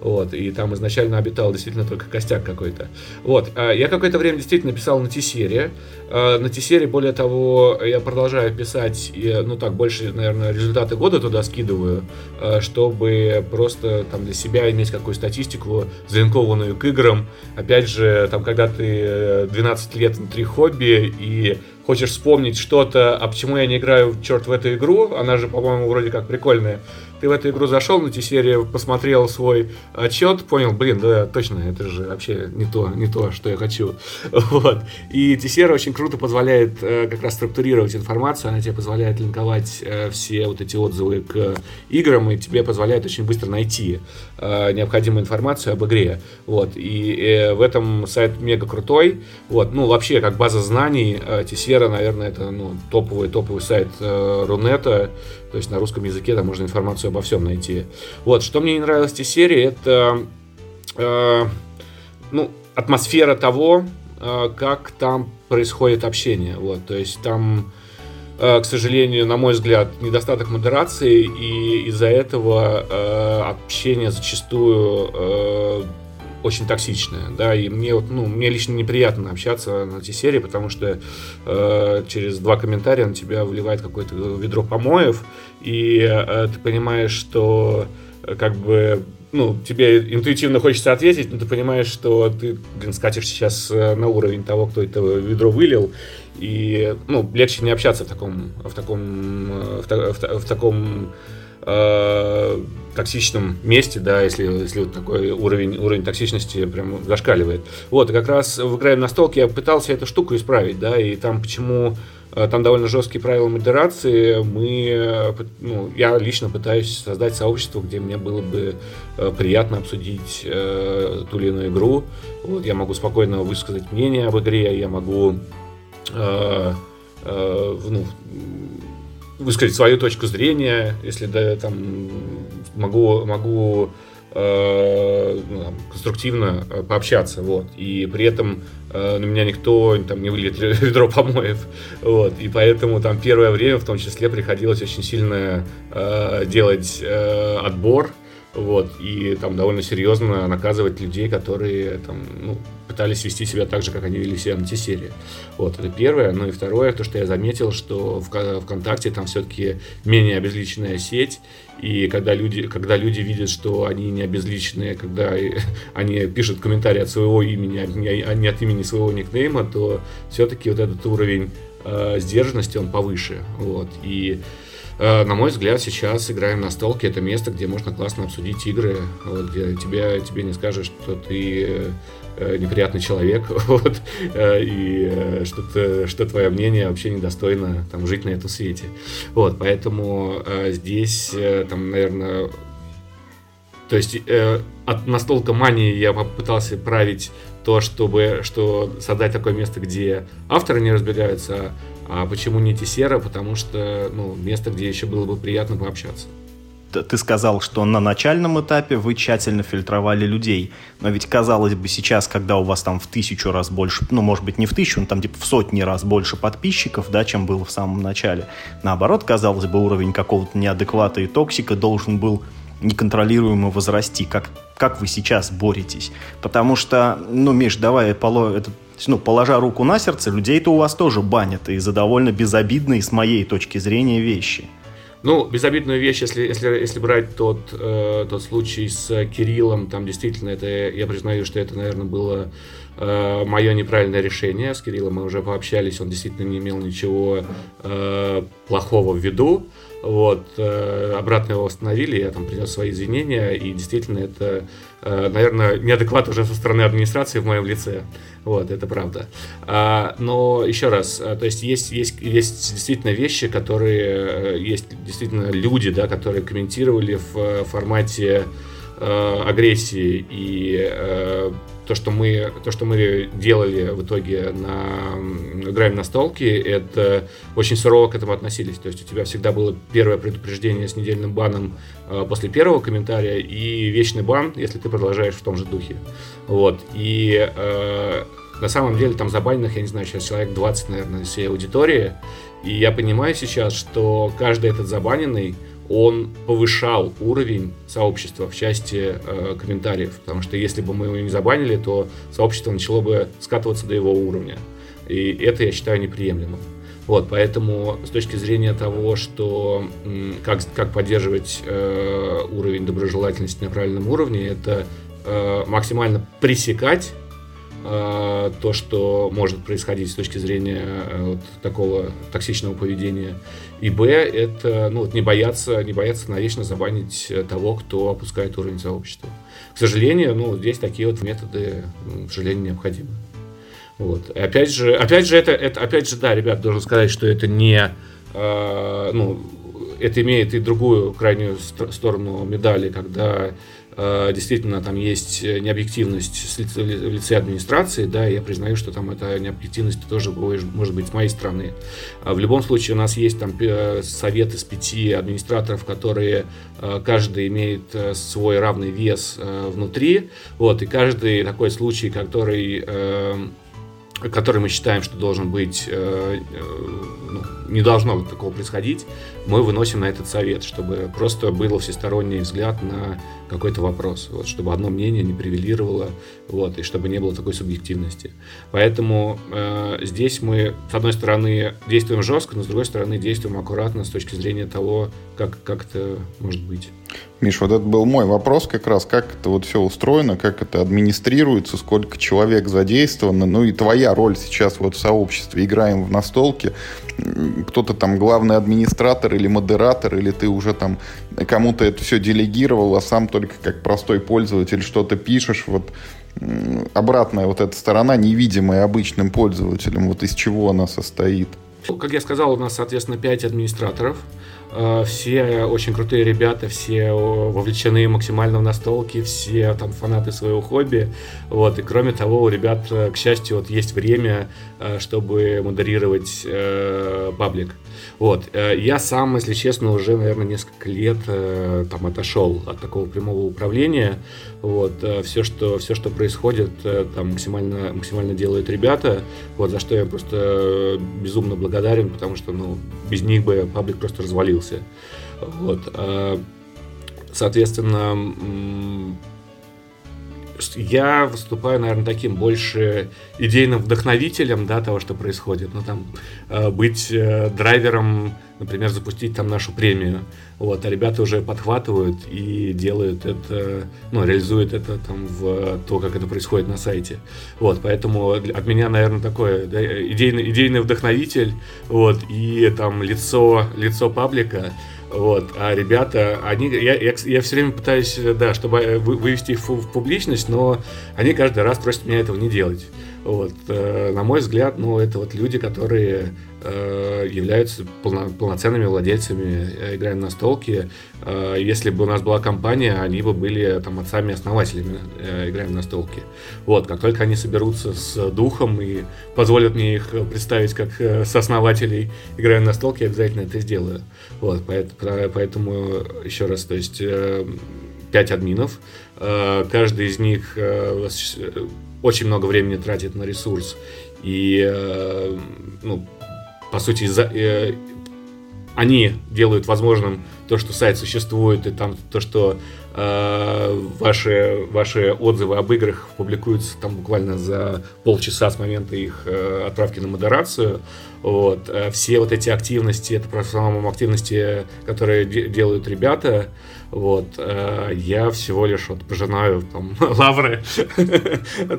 Вот, и там изначально обитал действительно только костяк какой-то. Вот, а я какое-то время действительно писал на T-серии. А, на T-серии, более того, я продолжаю писать, ну так, больше, наверное, результаты года туда скидываю, а, чтобы просто там для себя иметь какую-то статистику, залинкованную к играм. Опять же, там, когда ты 12 лет внутри хобби и хочешь вспомнить что-то, а почему я не играю, черт, в эту игру, она же, по-моему, вроде как прикольная, ты в эту игру зашел на T-серию, посмотрел свой отчет, понял, блин, да, точно, это же вообще не то, не то, что я хочу. Вот. И T-серия очень круто позволяет э, как раз структурировать информацию, она тебе позволяет линковать э, все вот эти отзывы к играм, и тебе позволяет очень быстро найти э, необходимую информацию об игре. Вот. И в этом сайт мега крутой. Вот. Ну, вообще, как база знаний, T-серия, наверное, это ну, топовый, топовый сайт Рунета. То есть на русском языке там можно информацию обо всем найти. Вот, что мне не нравилось в этой серии, это э, ну, атмосфера того, э, как там происходит общение. Вот, то есть там, э, к сожалению, на мой взгляд, недостаток модерации, и из-за этого э, общение зачастую э, очень токсичная, да, и мне вот, ну, мне лично неприятно общаться на эти серии, потому что э, через два комментария на тебя выливает какое-то ведро помоев, и э, ты понимаешь, что э, как бы ну, тебе интуитивно хочется ответить, но ты понимаешь, что ты, блин, скатишь сейчас э, на уровень того, кто это ведро вылил, и, ну, легче не общаться в таком, в таком, э, в, в, в таком э, токсичном месте, да, если, если вот такой уровень, уровень токсичности прям зашкаливает. Вот, и как раз в игре на столке я пытался эту штуку исправить, да, и там почему э, там довольно жесткие правила модерации. Мы, ну, я лично пытаюсь создать сообщество, где мне было бы э, приятно обсудить э, ту или иную игру. Вот, я могу спокойно высказать мнение об игре, я могу э, э, ну, высказать свою точку зрения, если да, там могу, могу э, ну, конструктивно э, пообщаться, вот, и при этом э, на меня никто там не выльет ведро помоев, вот, и поэтому там первое время в том числе приходилось очень сильно э, делать э, отбор, вот, и там довольно серьезно наказывать людей, которые там, ну, пытались вести себя так же, как они вели себя на T-серии. Вот, это первое. Ну и второе, то, что я заметил, что в ВКонтакте там все-таки менее обезличенная сеть, и когда люди, когда люди видят, что они не обезличенные, когда они пишут комментарии от своего имени, а не от имени своего никнейма, то все-таки вот этот уровень э, сдержанности, он повыше. Вот, и на мой взгляд, сейчас играем на столке. Это место, где можно классно обсудить игры, вот, где тебе, тебе не скажешь, что ты э, неприятный человек, вот, э, и что, что твое мнение вообще недостойно там, жить на этом свете. Вот, поэтому здесь, там, наверное, то есть от настолько мании я попытался править то, чтобы что создать такое место, где авторы не разбегаются, а почему не Тесера? Потому что, ну, место, где еще было бы приятно пообщаться. ты сказал, что на начальном этапе вы тщательно фильтровали людей. Но ведь, казалось бы, сейчас, когда у вас там в тысячу раз больше, ну, может быть, не в тысячу, но там типа в сотни раз больше подписчиков, да, чем было в самом начале. Наоборот, казалось бы, уровень какого-то неадеквата и токсика должен был неконтролируемо возрасти. Как, как вы сейчас боретесь? Потому что, ну, Миш, давай, поло, это, ну, положа руку на сердце, людей-то у вас тоже банят, и за довольно безобидные, с моей точки зрения, вещи. Ну, безобидную вещь, если, если, если брать тот, э, тот случай с Кириллом, там действительно это, я признаю, что это, наверное, было э, мое неправильное решение. С Кириллом мы уже пообщались, он действительно не имел ничего э, плохого в виду. Вот, э, обратно его восстановили, я там принес свои извинения, и действительно это, э, наверное, неадекват уже со стороны администрации в моем лице. Вот, это правда. А, но еще раз, а, то есть есть, есть, есть действительно вещи, которые, э, есть действительно люди, да, которые комментировали в формате э, агрессии и э, то, что мы, то, что мы делали в итоге на играем на столке, это очень сурово к этому относились. То есть у тебя всегда было первое предупреждение с недельным баном э, после первого комментария и вечный бан, если ты продолжаешь в том же духе. Вот. И э, на самом деле там забаненных, я не знаю, сейчас человек 20, наверное, всей аудитории. И я понимаю сейчас, что каждый этот забаненный он повышал уровень сообщества в части э, комментариев. Потому что если бы мы его не забанили, то сообщество начало бы скатываться до его уровня. И это я считаю неприемлемым. Вот, поэтому с точки зрения того, что как, как поддерживать э, уровень доброжелательности на правильном уровне, это э, максимально пресекать то, что может происходить с точки зрения э, вот такого токсичного поведения и Б, это ну, вот не бояться, не бояться навечно забанить э, того, кто опускает уровень сообщества. К сожалению, ну, здесь такие вот методы, к сожалению, необходимы. Вот. И опять же, опять же, это, это, опять же, да, ребят, должен сказать, что это не, э, ну, это имеет и другую крайнюю сторону медали, когда Э, действительно там есть необъективность в лице администрации, да, я признаю, что там эта необъективность тоже может быть с моей стороны. А в любом случае у нас есть там совет из пяти администраторов, которые э, каждый имеет э, свой равный вес внутри, вот, и каждый такой случай, который который мы считаем, что должен быть, э, э, ну, не должно такого происходить, мы выносим на этот совет, чтобы просто был всесторонний взгляд на какой-то вопрос, вот, чтобы одно мнение не привилировало, вот, и чтобы не было такой субъективности. Поэтому э, здесь мы, с одной стороны, действуем жестко, но с другой стороны, действуем аккуратно с точки зрения того, как, как это может быть. Миш, вот это был мой вопрос как раз, как это вот все устроено, как это администрируется, сколько человек задействовано, ну и твоя роль сейчас вот в сообществе. Играем в настолки, кто-то там главный администратор или модератор, или ты уже там кому-то это все делегировал, а сам только как простой пользователь что-то пишешь, вот обратная вот эта сторона, невидимая обычным пользователям, вот из чего она состоит? Как я сказал, у нас, соответственно, 5 администраторов. Э, все очень крутые ребята, все вовлечены максимально в настолки, все там фанаты своего хобби. Вот. И кроме того, у ребят, э, к счастью, вот есть время, э, чтобы модерировать паблик. Вот. Я сам, если честно, уже, наверное, несколько лет там отошел от такого прямого управления. Вот. Все, что, все, что происходит, там максимально, максимально делают ребята, вот, за что я просто безумно благодарен, потому что ну, без них бы паблик просто развалился. Вот. Соответственно, я выступаю, наверное, таким больше идейным вдохновителем да, того, что происходит. Ну, там, а, быть э, драйвером, например, запустить там нашу премию. Вот, а ребята уже подхватывают и делают это, ну, реализуют это там в то, как это происходит на сайте. Вот, поэтому от меня, наверное, такой да, идейный, идейный вдохновитель, вот, и там лицо, лицо паблика, вот, а ребята, они, я, я, я все время пытаюсь, да, чтобы вывести их в, публичность, но они каждый раз просят меня этого не делать. Вот, э, на мой взгляд, ну, это вот люди, которые э, являются полно, полноценными владельцами э, игры на столке. Э, если бы у нас была компания, они бы были там отцами-основателями э, игры на столке. Вот, как только они соберутся с духом и позволят мне их представить как э, сооснователей игры на столке, я обязательно это сделаю. Вот, поэтому, еще раз, то есть э, 5 админов, э, каждый из них э, очень много времени тратит на ресурс и, э, ну, по сути, за, э, они делают возможным то, что сайт существует, и там то, что э, ваши, ваши отзывы об играх публикуются там буквально за полчаса с момента их э, отправки на модерацию. Вот. Э, все вот эти активности, это в основном активности, которые де- делают ребята, вот. Э, я всего лишь вот пожинаю там, лавры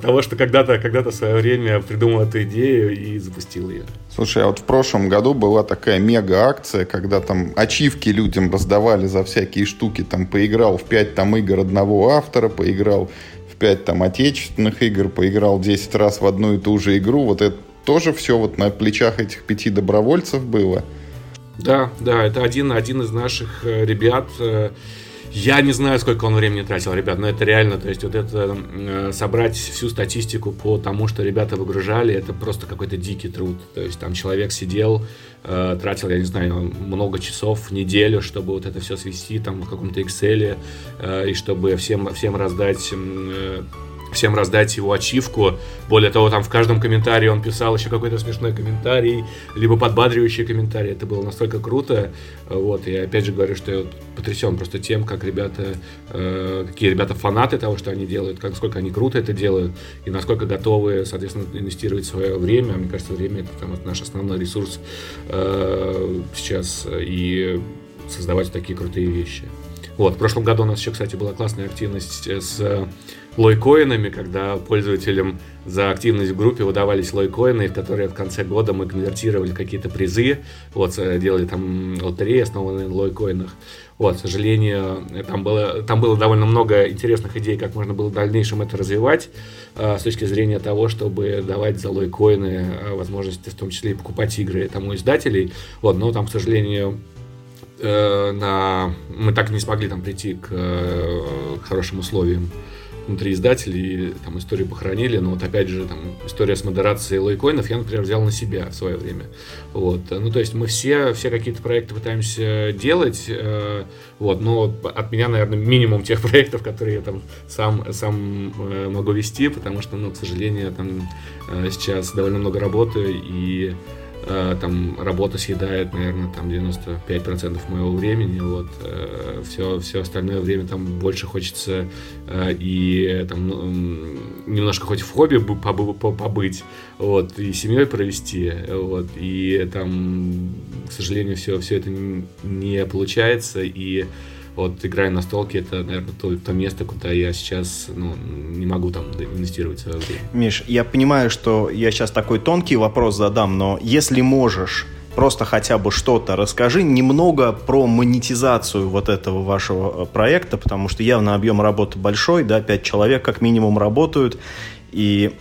того, что когда-то когда в свое время придумал эту идею и запустил ее. Слушай, а вот в прошлом году была такая мега-акция, когда там ачивки людям раздавали за всякие штуки, там поиграл в 5 там игр одного автора, поиграл в 5 там отечественных игр, поиграл 10 раз в одну и ту же игру, вот это тоже все вот на плечах этих пяти добровольцев было? Да, да, это один, один из наших э, ребят, э, я не знаю, сколько он времени тратил, ребят, но это реально, то есть вот это э, собрать всю статистику по тому, что ребята выгружали, это просто какой-то дикий труд. То есть там человек сидел, тратил, я не знаю, много часов, неделю, чтобы вот это все свести там в каком-то Excel, и чтобы всем, всем раздать всем раздать его ачивку. Более того, там в каждом комментарии он писал еще какой-то смешной комментарий, либо подбадривающий комментарий. Это было настолько круто. Вот, и опять же говорю, что я потрясен просто тем, как ребята, э, какие ребята фанаты того, что они делают, как, сколько они круто это делают, и насколько готовы, соответственно, инвестировать свое время. Мне кажется, время это там, наш основной ресурс э, сейчас, и создавать такие крутые вещи. Вот, в прошлом году у нас еще, кстати, была классная активность с лойкоинами, когда пользователям за активность в группе выдавались лойкоины, которые в конце года мы конвертировали какие-то призы, вот, э, делали там лотереи, основанные на лойкоинах. Вот, к сожалению, там было, там было довольно много интересных идей, как можно было в дальнейшем это развивать, э, с точки зрения того, чтобы давать за лойкоины э, возможность в том числе и покупать игры там у издателей. Вот, но там, к сожалению, на... мы так и не смогли там прийти к, к хорошим условиям внутри издателей, там историю похоронили, но вот опять же, там история с модерацией лойкоинов я, например, взял на себя в свое время. Вот. Ну, то есть мы все, все какие-то проекты пытаемся делать, э, вот, но от меня, наверное, минимум тех проектов, которые я там сам, сам э, могу вести, потому что, ну, к сожалению, там э, сейчас довольно много работы, и Э, там работа съедает, наверное, там 95% моего времени, вот, все, э, все остальное время там больше хочется э, и там ну, немножко хоть в хобби побыть, вот, и семьей провести, вот, и там, к сожалению, все, все это не получается, и вот играя на столке, это, наверное, то, то место, куда я сейчас ну, не могу там инвестировать свое время. Миш, я понимаю, что я сейчас такой тонкий вопрос задам, но если можешь, просто хотя бы что-то расскажи немного про монетизацию вот этого вашего э, проекта, потому что явно объем работы большой, да, пять человек как минимум работают, и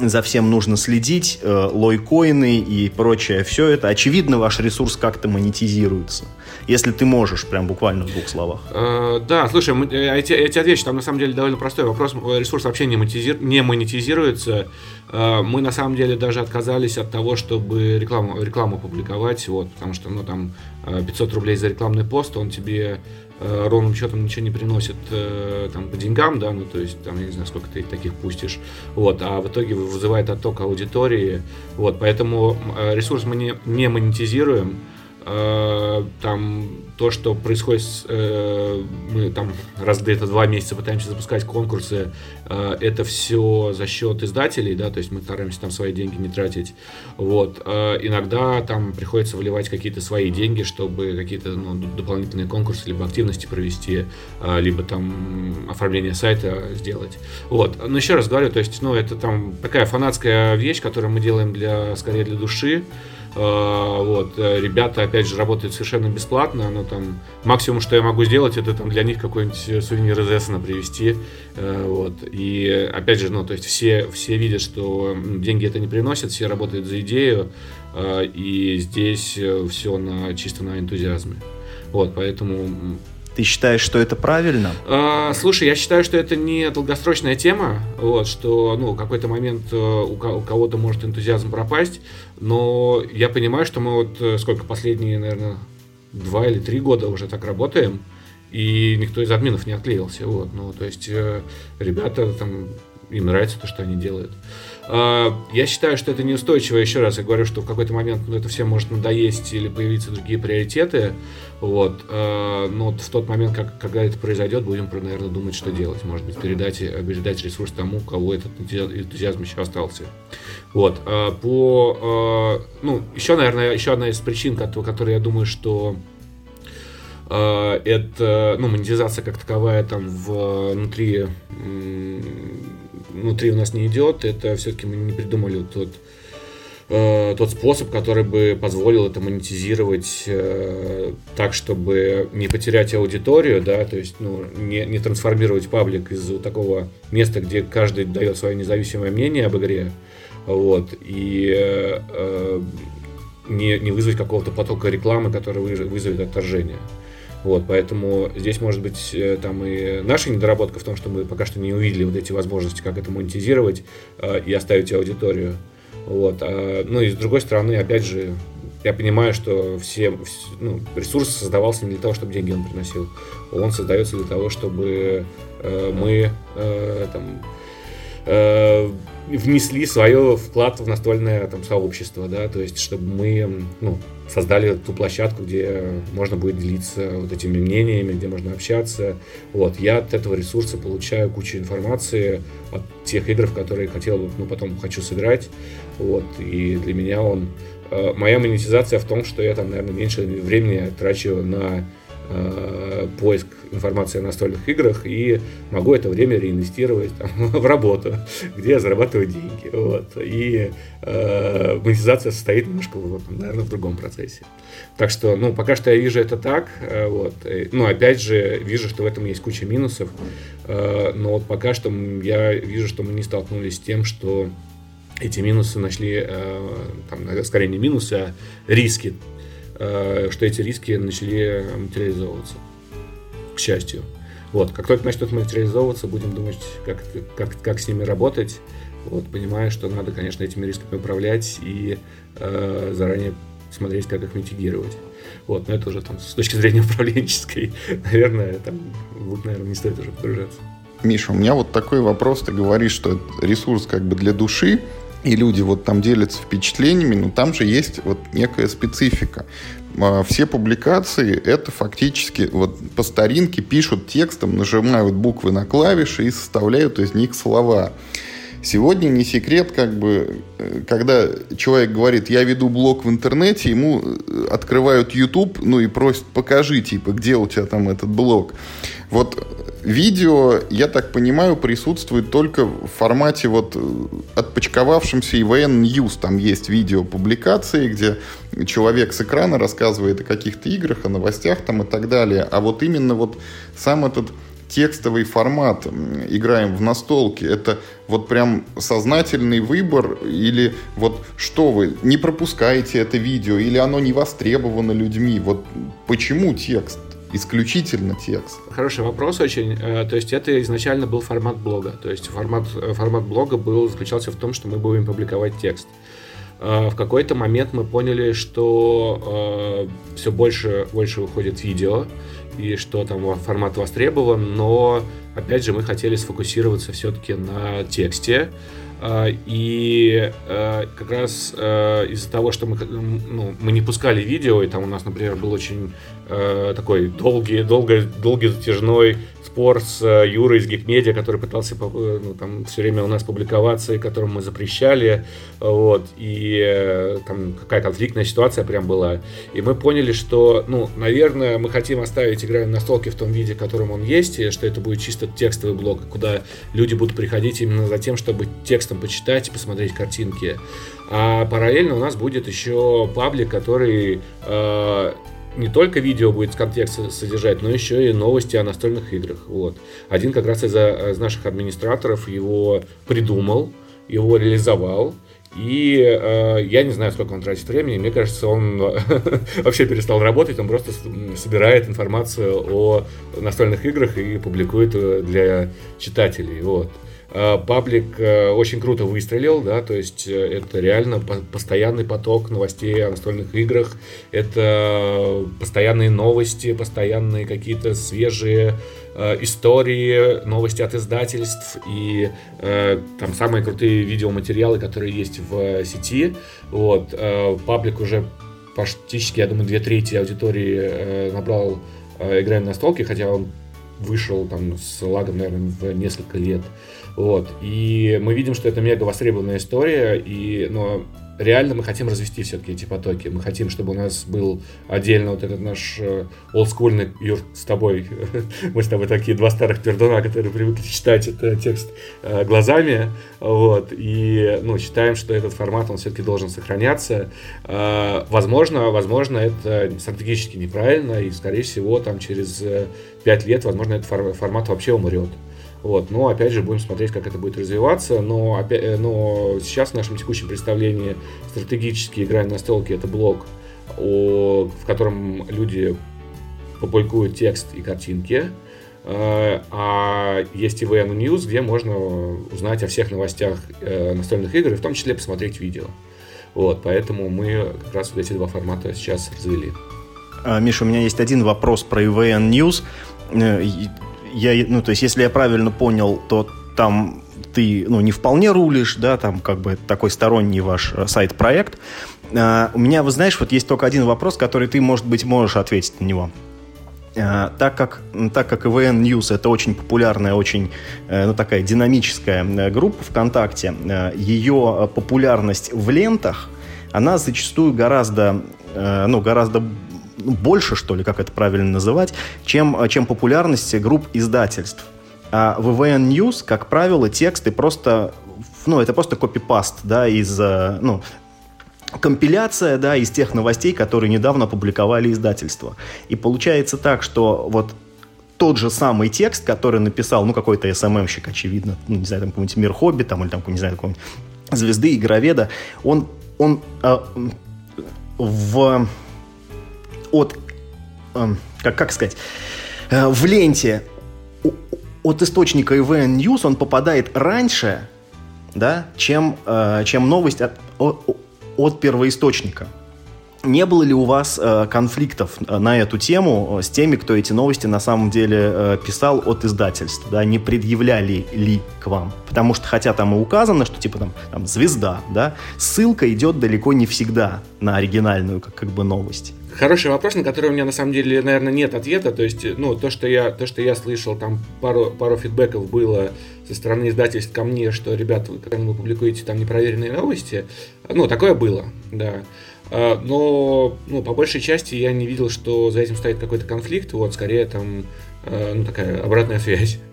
за всем нужно следить, э, лойкоины и прочее, все это. Очевидно, ваш ресурс как-то монетизируется. Если ты можешь, прям буквально в двух словах. Э, да, слушай, мы, я, тебе отвечу, там на самом деле довольно простой вопрос. Ресурс вообще не, монетизир, не монетизируется. Э, мы на самом деле даже отказались от того, чтобы рекламу, рекламу публиковать, вот, потому что, ну, там, 500 э, рублей за рекламный пост, он тебе Э, ровным счетом ничего не приносит э, там по деньгам, да, ну то есть там я не знаю сколько ты таких пустишь, вот, а в итоге вызывает отток аудитории, вот, поэтому э, ресурс мы не, не монетизируем, там то, что происходит, э, мы там раз где-то два месяца пытаемся запускать конкурсы, э, это все за счет издателей, да, то есть мы стараемся там свои деньги не тратить. Вот. Э, иногда там приходится выливать какие-то свои деньги, чтобы какие-то ну, дополнительные конкурсы либо активности провести, э, либо там оформление сайта сделать. Вот. Но еще раз говорю, то есть, ну, это там такая фанатская вещь, которую мы делаем для, скорее для души, Э, вот. Э, ребята, опять же, работают совершенно бесплатно. Но там максимум, что я могу сделать, это там для них какой-нибудь сувенир из Эссена привезти. Э, вот. И опять же, ну, то есть все, все видят, что деньги это не приносят, все работают за идею. И здесь все на, чисто на энтузиазме. Вот, поэтому ты считаешь, что это правильно? А, слушай, я считаю, что это не долгосрочная тема, вот, что ну, какой-то момент э, у, у кого-то может энтузиазм пропасть, но я понимаю, что мы вот э, сколько последние, наверное, два или три года уже так работаем, и никто из админов не отклеился. Вот, ну, то есть э, ребята там им нравится то, что они делают. А, я считаю, что это неустойчиво. Еще раз я говорю, что в какой-то момент ну, это всем может надоесть или появиться другие приоритеты. Вот. А, но вот в тот момент, как, когда это произойдет, будем, наверное, думать, что делать. Может быть, передать, передать ресурс тому, кого этот энтузиазм еще остался. Вот. А, по, ну, еще, наверное, еще одна из причин, которую я думаю, что это, ну, монетизация как таковая там внутри внутри у нас не идет, это все-таки мы не придумали тот, э, тот способ, который бы позволил это монетизировать э, так, чтобы не потерять аудиторию, да, то есть ну, не, не трансформировать паблик из такого места, где каждый дает свое независимое мнение об игре, вот, и э, не, не вызвать какого-то потока рекламы, который вызовет отторжение. Вот, поэтому здесь может быть э, там и наша недоработка в том, что мы пока что не увидели вот эти возможности, как это монетизировать э, и оставить аудиторию. Вот. А, ну и с другой стороны, опять же, я понимаю, что все, ну, ресурс создавался не для того, чтобы деньги он приносил. Он создается для того, чтобы э, мы э, там, э, внесли свой вклад в настольное там, сообщество, да, то есть чтобы мы ну, создали ту площадку, где можно будет делиться вот этими мнениями, где можно общаться. Вот. Я от этого ресурса получаю кучу информации от тех игр, которые хотел бы, ну, потом хочу сыграть. Вот. И для меня он... Э, моя монетизация в том, что я там, наверное, меньше времени трачу на э, поиск информации о настольных играх и могу это время реинвестировать там, в работу, где я зарабатываю деньги. Вот. И э, монетизация состоит немножко, наверное, в другом процессе. Так что, ну, пока что я вижу это так. Э, вот. Ну, опять же, вижу, что в этом есть куча минусов. Э, но вот пока что я вижу, что мы не столкнулись с тем, что эти минусы нашли, э, там, скорее не минусы, а риски Э, что эти риски начали материализовываться, к счастью. Вот, как только начнут материализовываться, будем думать, как, как, как с ними работать. Вот, понимая, что надо, конечно, этими рисками управлять и э, заранее смотреть, как их митигировать. Вот, но это уже там с точки зрения управленческой, наверное, там, наверное, не стоит уже погружаться. Миша, у меня вот такой вопрос. Ты говоришь, что ресурс как бы для души, и люди вот там делятся впечатлениями, но там же есть вот некая специфика. А, все публикации это фактически вот по старинке пишут текстом, нажимают буквы на клавиши и составляют из них слова. Сегодня не секрет, как бы, э, когда человек говорит, я веду блог в интернете, ему э, открывают YouTube, ну и просят, покажи, типа, где у тебя там этот блог. Вот видео, я так понимаю, присутствует только в формате вот э, отпочковавшемся ИВН News. Там есть видео публикации, где человек с экрана рассказывает о каких-то играх, о новостях там и так далее. А вот именно вот сам этот текстовый формат играем в настолки, это вот прям сознательный выбор или вот что вы, не пропускаете это видео или оно не востребовано людьми? Вот почему текст? Исключительно текст? Хороший вопрос очень. Э, то есть это изначально был формат блога. То есть формат, э, формат блога был, заключался в том, что мы будем публиковать текст. Э, в какой-то момент мы поняли, что все больше, больше выходит видео, и что там формат востребован, но опять же мы хотели сфокусироваться все-таки на тексте. А, и а, как раз а, из-за того, что мы, ну, мы не пускали видео, и там у нас, например, был очень такой долгий, долго, долгий затяжной спор с э, Юрой из Гикмедиа, который пытался э, ну, там, все время у нас публиковаться, и которому мы запрещали. Вот, и э, там какая конфликтная ситуация прям была. И мы поняли, что, ну, наверное, мы хотим оставить играю на столке в том виде, в котором он есть, и что это будет чисто текстовый блок, куда люди будут приходить именно за тем, чтобы текст текстом почитать, посмотреть картинки. А параллельно у нас будет еще паблик, который э, не только видео будет контекст содержать, но еще и новости о настольных играх. Вот. Один как раз из, из наших администраторов его придумал, его реализовал. И э, я не знаю, сколько он тратит времени. Мне кажется, он вообще перестал работать. Он просто собирает информацию о настольных играх и публикует для читателей. Вот. Э, паблик э, очень круто выстрелил, да, то есть э, это реально постоянный поток новостей о настольных играх, это постоянные новости, постоянные какие-то свежие истории, новости от издательств и там самые крутые видеоматериалы, которые есть в сети. Вот, паблик уже практически, я думаю, две трети аудитории набрал играем на столке, хотя он вышел там с лагом, наверное, в несколько лет. Вот. И мы видим, что это мега востребованная история, и, но реально мы хотим развести все-таки эти потоки. Мы хотим, чтобы у нас был отдельно вот этот наш э, олдскульный, Юр, с тобой, мы с тобой такие два старых пердуна, которые привыкли читать этот текст э, глазами, вот, и, ну, считаем, что этот формат, он все-таки должен сохраняться. Э, возможно, возможно, это стратегически неправильно, и, скорее всего, там через пять лет, возможно, этот формат вообще умрет. Вот, но опять же будем смотреть, как это будет развиваться. Но, опять, э, но сейчас в нашем текущем представлении стратегически игра на столке это блок, о, в котором люди публикуют текст и картинки. Э, а есть EVN News, где можно узнать о всех новостях э, настольных игр, и в том числе посмотреть видео. Вот, поэтому мы как раз вот эти два формата сейчас развели. А, Миша, у меня есть один вопрос про EVN News я, ну, то есть, если я правильно понял, то там ты, ну, не вполне рулишь, да, там как бы такой сторонний ваш э, сайт-проект. А, у меня, вы знаешь, вот есть только один вопрос, который ты, может быть, можешь ответить на него. А, так как, так как EVN News это очень популярная, очень э, ну, такая динамическая э, группа ВКонтакте, ее популярность в лентах, она зачастую гораздо, ну, гораздо больше, что ли, как это правильно называть, чем, чем популярность групп издательств. А в VN News, как правило, тексты просто, ну, это просто копипаст, да, из, э, ну, компиляция, да, из тех новостей, которые недавно опубликовали издательства. И получается так, что вот тот же самый текст, который написал, ну, какой-то СММщик, очевидно, ну, не знаю, там, какой-нибудь Мир Хобби, там, или там, не знаю, какой-нибудь Звезды, Игроведа, он, он э, в от, э, как, как сказать, э, в ленте от источника EVN News он попадает раньше, да, чем, э, чем новость от, от, первоисточника. Не было ли у вас э, конфликтов на эту тему с теми, кто эти новости на самом деле писал от издательств? Да, не предъявляли ли к вам? Потому что, хотя там и указано, что типа там, там звезда, да, ссылка идет далеко не всегда на оригинальную как, как бы новость. Хороший вопрос, на который у меня на самом деле, наверное, нет ответа. То есть, ну, то, что я, то, что я слышал, там пару, пару фидбэков было со стороны издательств ко мне, что, ребята, когда вы публикуете там непроверенные новости, ну, такое было, да. А, но, ну, по большей части я не видел, что за этим стоит какой-то конфликт, вот, скорее там, а, ну, такая обратная связь.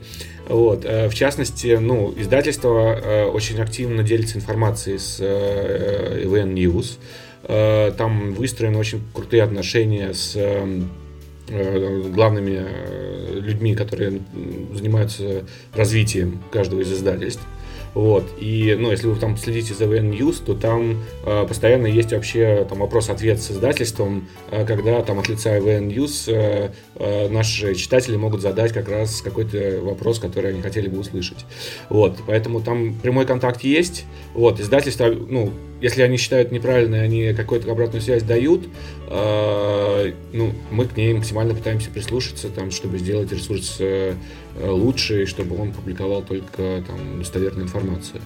Вот. А, в частности, ну, издательство очень активно делится информацией с EVN News. Э, там выстроены очень крутые отношения с э, э, главными людьми, которые занимаются развитием каждого из издательств. Вот. И, ну, если вы там следите за VN News, то там э, постоянно есть вообще там вопрос-ответ с издательством, э, когда там от лица VN News э, наши читатели могут задать как раз какой-то вопрос, который они хотели бы услышать. Вот. Поэтому там прямой контакт есть. Вот. Издательство, ну, если они считают неправильно, они какую-то обратную связь дают, э, ну, мы к ней максимально пытаемся прислушаться, там, чтобы сделать ресурс э, лучше, чтобы он публиковал только там, достоверную информацию.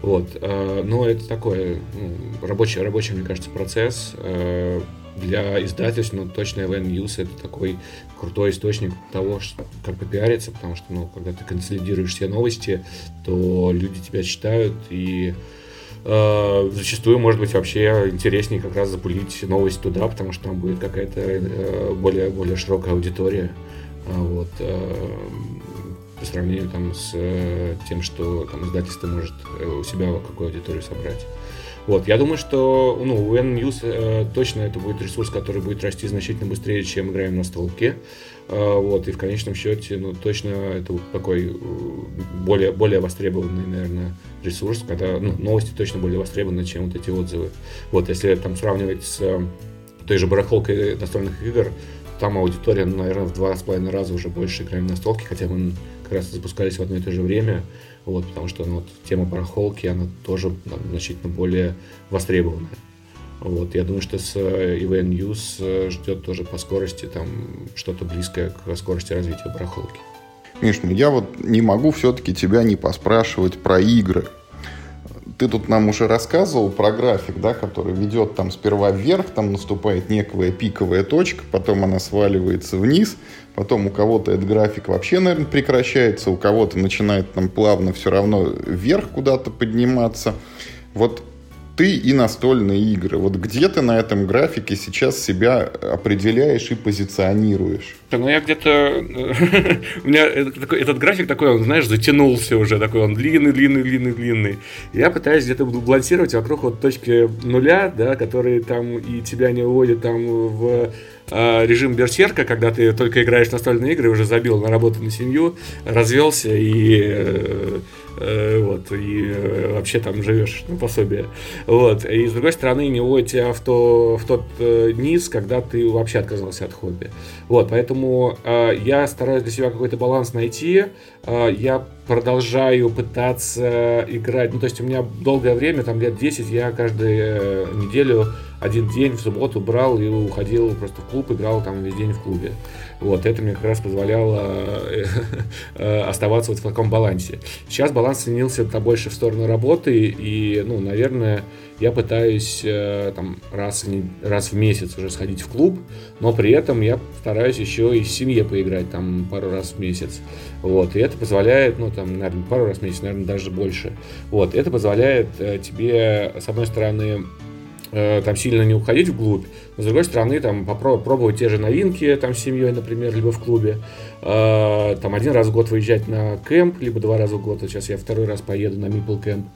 Вот. Э, но это такой ну, рабочий, рабочий, мне кажется, процесс. Э, для издательств, ну, точно Event News это такой крутой источник того, как попиариться, потому что, ну, когда ты консолидируешь все новости, то люди тебя читают, и э, зачастую, может быть, вообще интереснее как раз запулить новость туда, потому что там будет какая-то э, более, более широкая аудитория. А вот, э, по сравнению там, с э, тем, что там, издательство может э, у себя какую аудиторию собрать. Вот, я думаю, что ну, у N-News э, точно это будет ресурс, который будет расти значительно быстрее, чем играем на столке. Э, вот, и в конечном счете, ну, точно это вот такой э, более, более востребованный, наверное, ресурс, когда ну, новости точно более востребованы, чем вот эти отзывы. Вот, если там сравнивать с э, той же барахолкой настольных игр, там аудитория, наверное, в два с половиной раза уже больше играем на столке, хотя мы как раз запускались в одно и то же время. Вот, потому что ну, вот, тема барахолки, она тоже там, значительно более востребованная. Вот, я думаю, что с EVN News э, ждет тоже по скорости там что-то близкое к скорости развития барахолки. Миш, ну я вот не могу все-таки тебя не поспрашивать про игры. Ты тут нам уже рассказывал про график, да, который ведет там сперва вверх, там наступает некая пиковая точка, потом она сваливается вниз, Потом у кого-то этот график вообще, наверное, прекращается, у кого-то начинает там плавно все равно вверх куда-то подниматься. Вот ты и настольные игры. Вот где ты на этом графике сейчас себя определяешь и позиционируешь? Ну, я где-то... У меня этот график такой, он, знаешь, затянулся уже, такой он длинный, длинный, длинный, длинный. Я пытаюсь где-то балансировать вокруг вот точки нуля, да, которые там и тебя не уводят там в а, режим берсерка, когда ты только играешь настольные игры, уже забил на работу, на семью, развелся и э, вот, и э, вообще там живешь на пособие. Вот. И с другой стороны, не уводит тебя в, то, в тот низ, когда ты вообще отказался от хобби. Вот, поэтому я стараюсь для себя какой-то баланс найти. я продолжаю пытаться играть. Ну, то есть у меня долгое время, там лет 10, я каждую неделю один день в субботу брал и уходил просто в клуб, играл там весь день в клубе. Вот, это мне как раз позволяло э, э, оставаться вот в таком балансе. Сейчас баланс сменился больше в сторону работы, и, ну, наверное, я пытаюсь э, там раз, раз в месяц уже сходить в клуб, но при этом я стараюсь еще и в семье поиграть там пару раз в месяц. Вот, и это позволяет, ну, там, наверное, пару раз в месяц, наверное, даже больше. Вот, это позволяет тебе, с одной стороны, там сильно не уходить вглубь, но с другой стороны там попробовать те же новинки там с семьей, например, либо в клубе, э, там один раз в год выезжать на кемп, либо два раза в год, вот сейчас я второй раз поеду на Мипл кемп,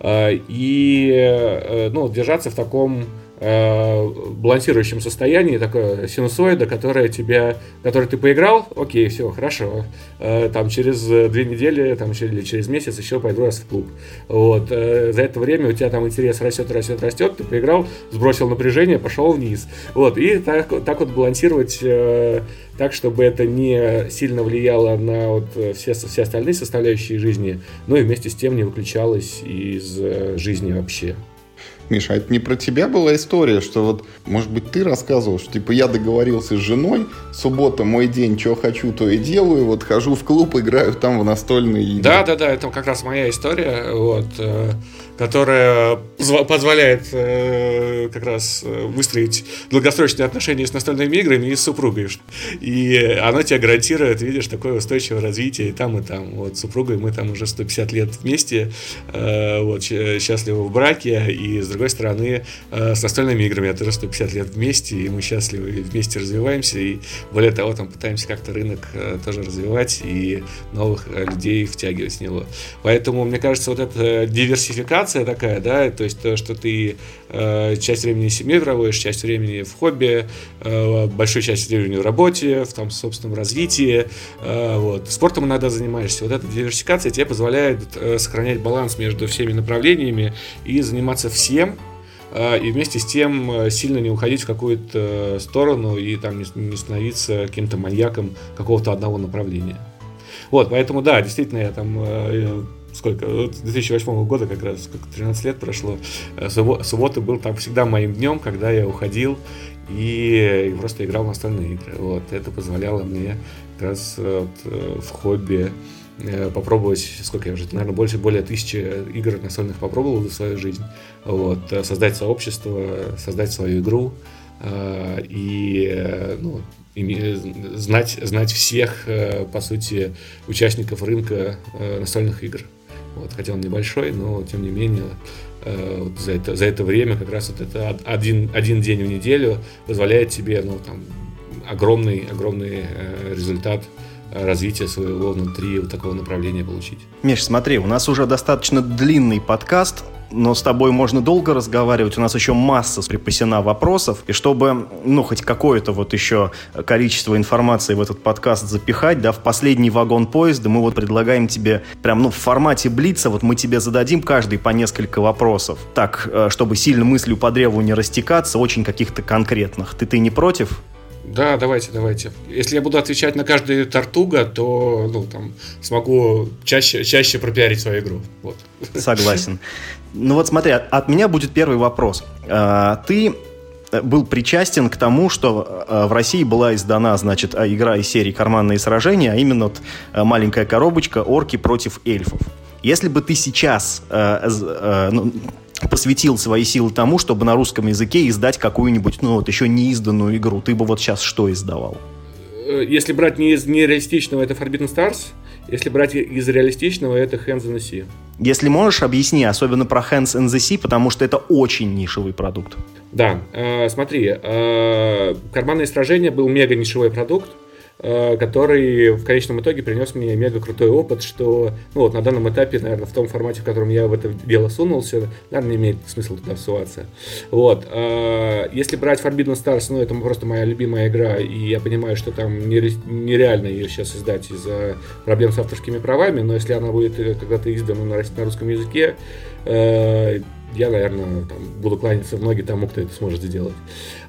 э, и ну, держаться в таком э, балансирующем состоянии, такое синусоида, которое тебя, который ты поиграл, окей, все, хорошо, э, там через две недели, там или через месяц еще пойду раз в клуб. Вот, э, за это время у тебя там интерес растет, растет, растет, ты поиграл, сбросил напряжение, пошел вниз. Вот, и так, так вот балансировать э, так, чтобы это не сильно влияло на вот все, все остальные составляющие жизни, но и вместе с тем не выключалось из э, жизни вообще. Миша, это не про тебя была история, что вот, может быть, ты рассказывал, что типа я договорился с женой, суббота мой день, что хочу, то и делаю, вот хожу в клуб, играю там в настольные игры. Да, да, да, это как раз моя история, вот, э, которая позволяет э, как раз э, выстроить долгосрочные отношения с настольными играми и с супругой. И она тебе гарантирует, видишь, такое устойчивое развитие и там, и там. Вот с супругой мы там уже 150 лет вместе, вот, счастливы в браке, и с другой стороны, э, с настольными играми я тоже 150 лет вместе, и мы счастливы, вместе развиваемся, и более того, там пытаемся как-то рынок э, тоже развивать и новых э, людей втягивать в него. Поэтому, мне кажется, вот эта диверсификация такая, да, то есть то, что ты часть времени семье проводишь, часть времени в хобби, большую часть времени в работе, в там собственном развитии, вот. Спортом иногда занимаешься. Вот эта диверсификация тебе позволяет сохранять баланс между всеми направлениями и заниматься всем, а, и вместе с тем э, сильно не уходить в какую-то сторону и там не становиться каким-то маньяком какого-то одного направления. Вот, поэтому да, действительно, я там э, сколько, с 2008 года как раз, как 13 лет прошло, э, суббота был там всегда моим днем, когда я уходил и, просто играл в настольные игры. Вот, это позволяло мне как раз вот, в хобби Э, попробовать, сколько я уже, наверное, больше, более тысячи игр настольных попробовал за свою жизнь. Вот, э, создать сообщество, создать свою игру э, и ну, знать, знать всех, по сути, участников рынка настольных игр. Вот, хотя он небольшой, но тем не менее вот за, это, за это время как раз вот это один, один день в неделю позволяет тебе ну, там, огромный, огромный результат развития своего внутри вот такого направления получить. Миш, смотри, у нас уже достаточно длинный подкаст, но с тобой можно долго разговаривать. У нас еще масса припасена вопросов. И чтобы, ну, хоть какое-то вот еще количество информации в этот подкаст запихать, да, в последний вагон поезда мы вот предлагаем тебе прям, ну, в формате блица, вот мы тебе зададим каждый по несколько вопросов. Так, э, чтобы сильно мыслью по древу не растекаться, очень каких-то конкретных. Ты, ты не против? Да, давайте, давайте. Если я буду отвечать на каждую тартуга, то ну, там, смогу чаще, чаще пропиарить свою игру. Вот. Согласен. Ну вот смотри, от меня будет первый вопрос. А, ты был причастен к тому, что а, в России была издана, значит, игра из серии «Карманные сражения», а именно вот маленькая коробочка «Орки против эльфов». Если бы ты сейчас ну, посвятил свои силы тому, чтобы на русском языке издать какую-нибудь, ну вот еще не изданную игру, ты бы вот сейчас что издавал? Э, если брать не из нереалистичного, это Forbidden Stars. Если брать из реалистичного, это Hands in the Sea. Если можешь, объясни, особенно про Hands in the Sea, потому что это очень нишевый продукт. Да, э, смотри, э, «Карманные сражения» был мега нишевой продукт, который в конечном итоге принес мне мега крутой опыт, что ну, вот на данном этапе, наверное, в том формате, в котором я в это дело сунулся, наверное, не имеет смысла туда всуваться. Вот. А если брать Forbidden Stars, ну, это просто моя любимая игра, и я понимаю, что там нереально ее сейчас издать из-за проблем с авторскими правами, но если она будет э, когда-то издана на русском языке, э, я, наверное, там, буду кланяться в ноги тому, кто это сможет сделать.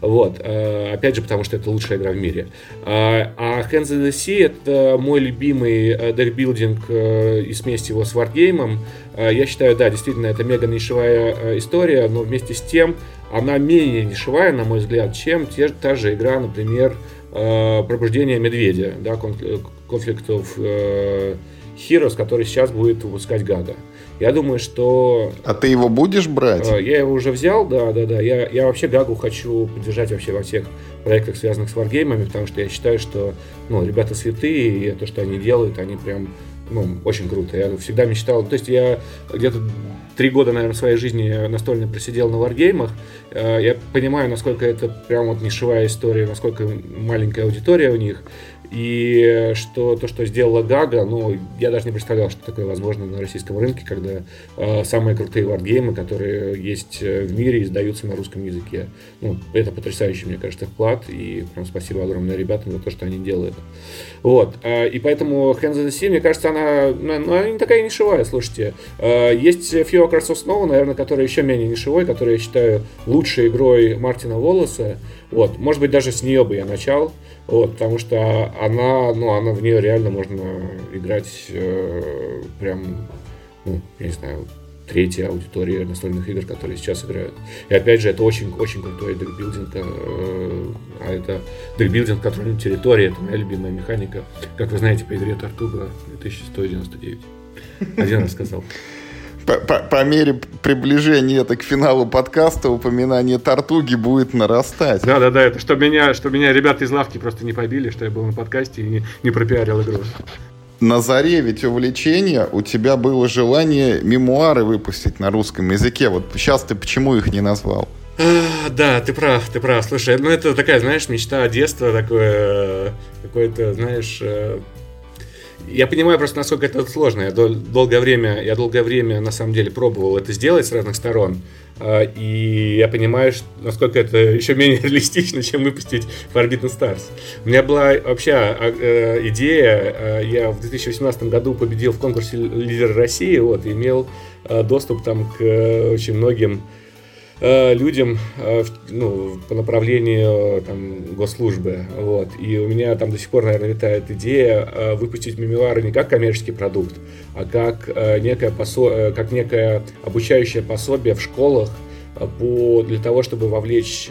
Вот. Э, опять же, потому что это лучшая игра в мире. А, а Hands in the Sea — это мой любимый э, декбилдинг э, и смесь его с Wargame. Я считаю, да, действительно, это мега нишевая история, но вместе с тем она менее нишевая, на мой взгляд, чем те, та же игра, например, Пробуждение медведя, да, Conflict of Heroes, который сейчас будет выпускать Гага. Я думаю, что... А ты его будешь брать? Э, я его уже взял, да, да, да. Я, я вообще Гагу хочу поддержать вообще во всех проектах, связанных с варгеймами, потому что я считаю, что ну, ребята святые, и то, что они делают, они прям ну, очень круто. Я всегда мечтал. То есть я где-то три года, наверное, своей жизни настольно просидел на варгеймах. Э, я понимаю, насколько это прям вот нишевая история, насколько маленькая аудитория у них. И что то, что сделала Гага, ну, я даже не представлял, что такое возможно на российском рынке, когда э, самые крутые варгеймы, которые есть э, в мире, издаются на русском языке. Ну, это потрясающий, мне кажется, вклад, и прям спасибо огромное ребятам за то, что они делают. Вот. Э, и поэтому Hands of the Sea, мне кажется, она, ну, ну, она не такая нишевая, слушайте. Э, есть Few Acres of Snow, наверное, который еще менее нишевой, который я считаю лучшей игрой Мартина Волоса. Вот. Может быть, даже с нее бы я начал. Вот, потому что она, ну, она в нее реально можно играть э, прям, ну, я не знаю, третья аудитория настольных игр, которые сейчас играют. И опять же, это очень, очень крутой декбилдинг, э, а это декбилдинг контрольной территории, это моя любимая механика. Как вы знаете, по игре Тартуга 2199. Один раз сказал по, по, по мере приближения это к финалу подкаста упоминание Тартуги будет нарастать. Да, да, да, это чтобы меня, чтобы меня ребята из лавки просто не побили, что я был на подкасте и не, не пропиарил игру. На заре ведь увлечения у тебя было желание мемуары выпустить на русском языке. Вот сейчас ты почему их не назвал? А, да, ты прав, ты прав. Слушай, ну это такая, знаешь, мечта детства, такое, какое-то, знаешь, э, я понимаю просто, насколько это сложно. Я долгое время, я долгое время на самом деле пробовал это сделать с разных сторон. А, и я понимаю, насколько это еще менее реалистично, чем выпустить Forbidden Stars. У меня была вообще а, э, идея, а, я в 2018 году победил в конкурсе «Лидер России», вот, и имел доступ там к э, очень многим людям э, ну, по направлению там, госслужбы. Вот. И у меня там до сих пор, наверное, витает идея э, выпустить мемуары не как коммерческий продукт, а как некое, посо... как некое обучающее пособие в школах по... для того, чтобы вовлечь,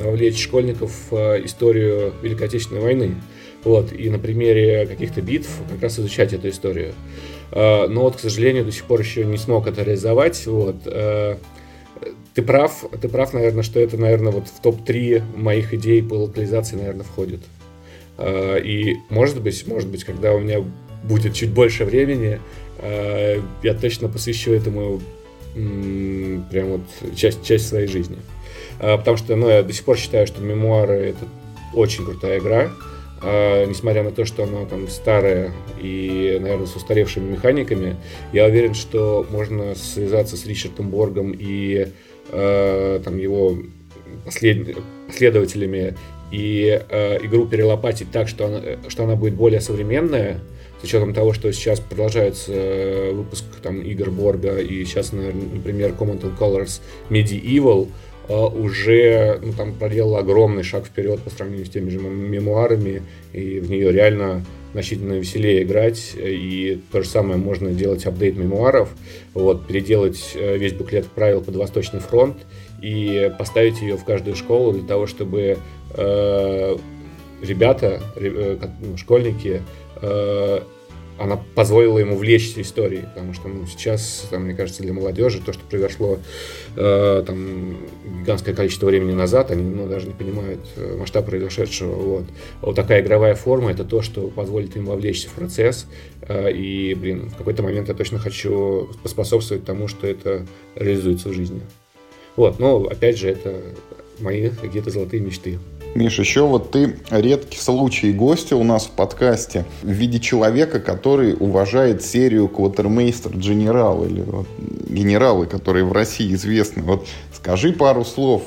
вовлечь школьников в историю Великой Отечественной войны. Вот, и на примере каких-то битв как раз изучать эту историю. Но вот, к сожалению, до сих пор еще не смог это реализовать. Вот ты прав, ты прав, наверное, что это, наверное, вот в топ-3 моих идей по локализации, наверное, входит. А, и, может быть, может быть, когда у меня будет чуть больше времени, а, я точно посвящу этому прям вот часть, часть своей жизни. А, потому что, ну, я до сих пор считаю, что мемуары — это очень крутая игра. Несмотря на то, что она там старая и, наверное, с устаревшими механиками, я уверен, что можно связаться с Ричардом Боргом и а, там его послед... последователями и э, игру перелопатить так, что она, что она будет более современная, с учетом того, что сейчас продолжается э, выпуск там, игр Борга, и сейчас, например, Command and Colors Medieval э, уже ну, там проделал огромный шаг вперед по сравнению с теми же мемуарами, и в нее реально значительно веселее играть, и то же самое можно делать апдейт мемуаров, вот, переделать э, весь буклет правил под Восточный фронт и поставить ее в каждую школу для того, чтобы э, ребята, э, ну, школьники, э, она позволила ему влечься историей, потому что ну, сейчас, там, мне кажется, для молодежи то, что произошло э, там, гигантское количество времени назад, они ну, даже не понимают э, масштаб произошедшего. Вот. Вот такая игровая форма это то, что позволит им вовлечься в процесс. Э, и, блин, в какой-то момент я точно хочу поспособствовать тому, что это реализуется в жизни. Вот, но опять же, это мои какие-то золотые мечты. Миш, еще вот ты редкий случай гостя у нас в подкасте в виде человека, который уважает серию Квотермейстер Генерал или вот, генералы, которые в России известны. Вот скажи пару слов,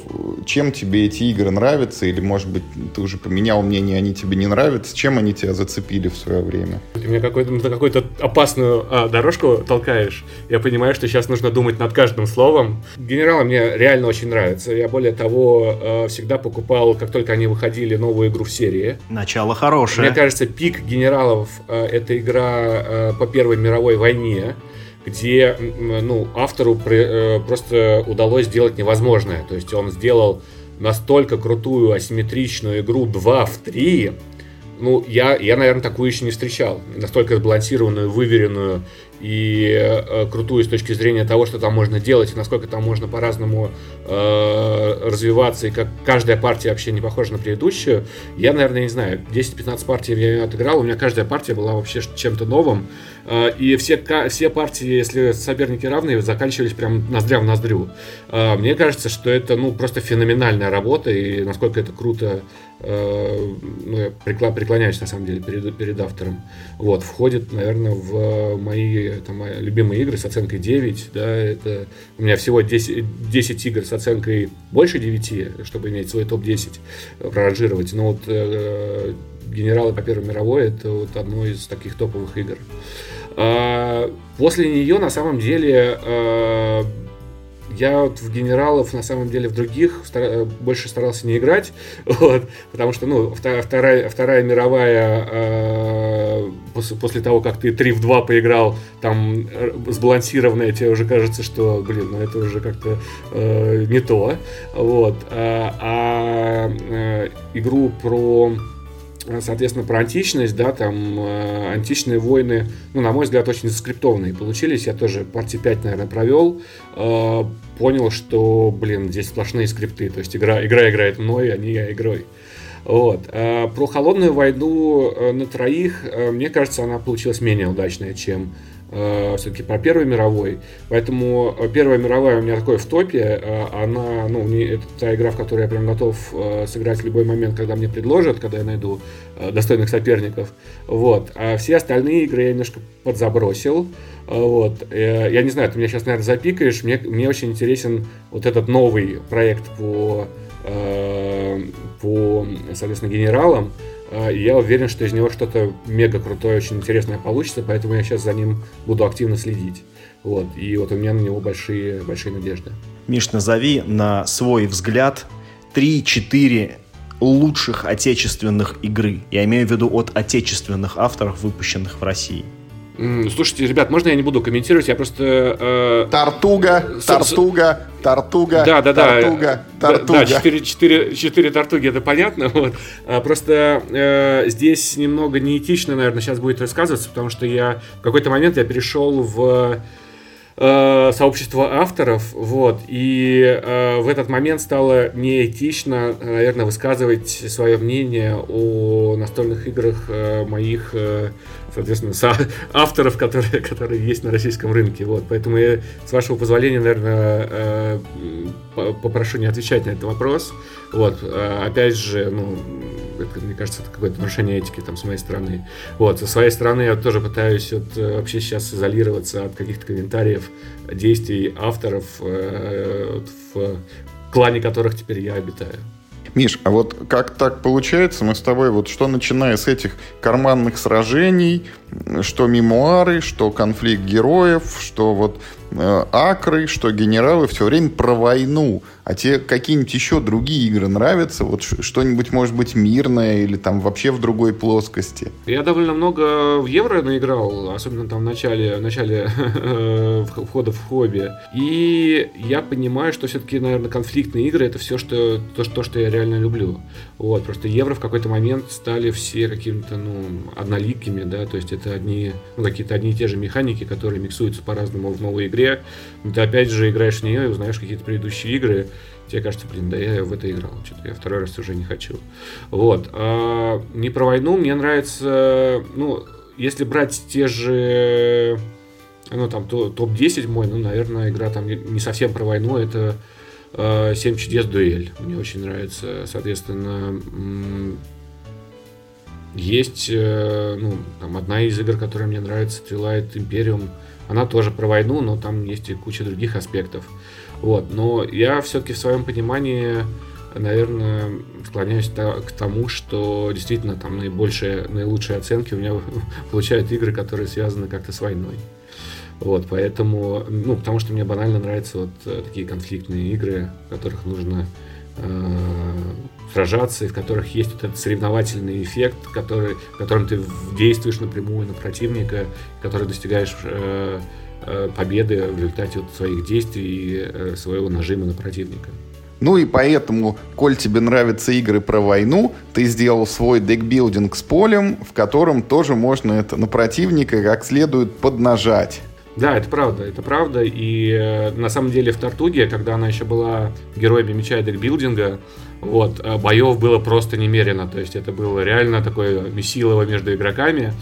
чем тебе эти игры нравятся, или, может быть, ты уже поменял мнение, они тебе не нравятся, чем они тебя зацепили в свое время? Ты мне какую-то, ну, какую-то опасную а, дорожку толкаешь. Я понимаю, что сейчас нужно думать над каждым словом. Генералы мне реально очень нравятся. Я, более того, э, всегда покупал, как только они выходили новую игру в серии. Начало хорошее. Мне кажется, пик генералов э, это игра э, по Первой мировой войне где ну, автору э, просто удалось сделать невозможное. То есть он сделал настолько крутую асимметричную игру 2 в 3, ну, я, я, наверное, такую еще не встречал. Настолько сбалансированную, выверенную и э, крутую с точки зрения того, что там можно делать, и насколько там можно по-разному э, развиваться, и как каждая партия вообще не похожа на предыдущую, я, наверное, не знаю, 10-15 партий я отыграл, у меня каждая партия была вообще чем-то новым, и все, все партии, если соперники равные, заканчивались прям ноздря в ноздрю. Э, мне кажется, что это, ну, просто феноменальная работа, и насколько это круто Э, ну, я преклоняюсь на самом деле перед, перед автором. Вот, входит, наверное, в мои там, любимые игры с оценкой 9. Да, это у меня всего 10, 10 игр с оценкой больше 9, чтобы иметь свой топ-10, проранжировать. Но вот э, Генералы по Первой мировой это вот одно из таких топовых игр. А, после нее на самом деле э, я вот в генералов, на самом деле, в других стар... Больше старался не играть, вот, потому что, ну, вторая, вторая мировая, э, после, после того, как ты 3 в 2 поиграл, там, э, сбалансированная, тебе уже кажется, что, блин, ну, это уже как-то э, не то, вот, а, а э, игру про соответственно, про античность, да, там э, античные войны, ну, на мой взгляд, очень заскриптованные получились. Я тоже партии 5, наверное, провел. Э, понял, что, блин, здесь сплошные скрипты. То есть игра, игра играет мной, а не я игрой. Вот. А про холодную войну э, на троих, э, мне кажется, она получилась менее удачная, чем э, все-таки про Первой мировой. Поэтому Первая мировая у меня такое в топе. Она, ну, не, это та игра, в которой я прям готов сыграть в любой момент, когда мне предложат, когда я найду достойных соперников. Вот. А все остальные игры я немножко подзабросил. Вот. Я не знаю, ты меня сейчас, наверное, запикаешь. Мне, мне очень интересен вот этот новый проект по по, соответственно, генералам. А, я уверен, что из него что-то мега крутое, очень интересное получится, поэтому я сейчас за ним буду активно следить. Вот. И вот у меня на него большие, большие надежды. Миш, назови на свой взгляд 3-4 лучших отечественных игры. Я имею в виду от отечественных авторов, выпущенных в России. Слушайте, ребят, можно я не буду комментировать, я просто... Э, тартуга, тартуга, тартуга, да, да, да, тартуга, тартуга. Да, четыре, четыре, четыре тартуги, это понятно. Вот. А, просто э, здесь немного неэтично, наверное, сейчас будет рассказываться, потому что я в какой-то момент я перешел в э, сообщество авторов, вот, и э, в этот момент стало неэтично, наверное, высказывать свое мнение о настольных играх э, моих э, соответственно, со авторов, которые, которые есть на российском рынке. Вот, поэтому я, с вашего позволения, наверное, э, попрошу не отвечать на этот вопрос. Вот, э, опять же, ну, это, мне кажется, это какое-то нарушение этики там с моей стороны. Вот, со своей стороны я тоже пытаюсь вот, вообще сейчас изолироваться от каких-то комментариев, действий авторов, э, в клане которых теперь я обитаю. Миш, а вот как так получается, мы с тобой вот что начиная с этих карманных сражений, что мемуары, что конфликт героев, что вот э, акры, что генералы, все время про войну. А тебе какие-нибудь еще другие игры нравятся? Вот что-нибудь, может быть, мирное или там вообще в другой плоскости? Я довольно много в евро наиграл, особенно там в начале, в начале входа в хобби. И я понимаю, что все-таки, наверное, конфликтные игры это все, что, то, то, что я реально люблю. Вот, просто евро в какой-то момент стали все какими-то, ну, одноликими, да, то есть это одни, ну, какие-то одни и те же механики, которые миксуются по-разному в новой игре. Ты опять же играешь в нее и узнаешь какие-то предыдущие игры, тебе кажется, блин, да я в это играл, что-то я второй раз уже не хочу. Вот. А, не про войну, мне нравится, ну, если брать те же, ну, там, топ-10 мой, ну, наверное, игра там не совсем про войну, это э, «Семь чудес дуэль». Мне очень нравится, соответственно, есть, э, ну, там, одна из игр, которая мне нравится, Twilight Imperium, она тоже про войну, но там есть и куча других аспектов. Вот. Но я все-таки в своем понимании, наверное, склоняюсь к тому, что действительно там наибольшие, наилучшие оценки у меня получают игры, которые связаны как-то с войной. Вот, поэтому, ну, потому что мне банально нравятся вот э, такие конфликтные игры, в которых нужно э, сражаться, и в которых есть вот этот соревновательный эффект, который, в котором ты действуешь напрямую на противника, который достигаешь э, победы в результате вот своих действий и э, своего нажима на противника. Ну и поэтому, коль тебе нравятся игры про войну, ты сделал свой декбилдинг с полем, в котором тоже можно это на противника как следует поднажать. Да, это правда, это правда. И э, на самом деле в Тартуге, когда она еще была героями меча и декбилдинга, вот, э, боев было просто немерено. То есть это было реально такое месилово между игроками.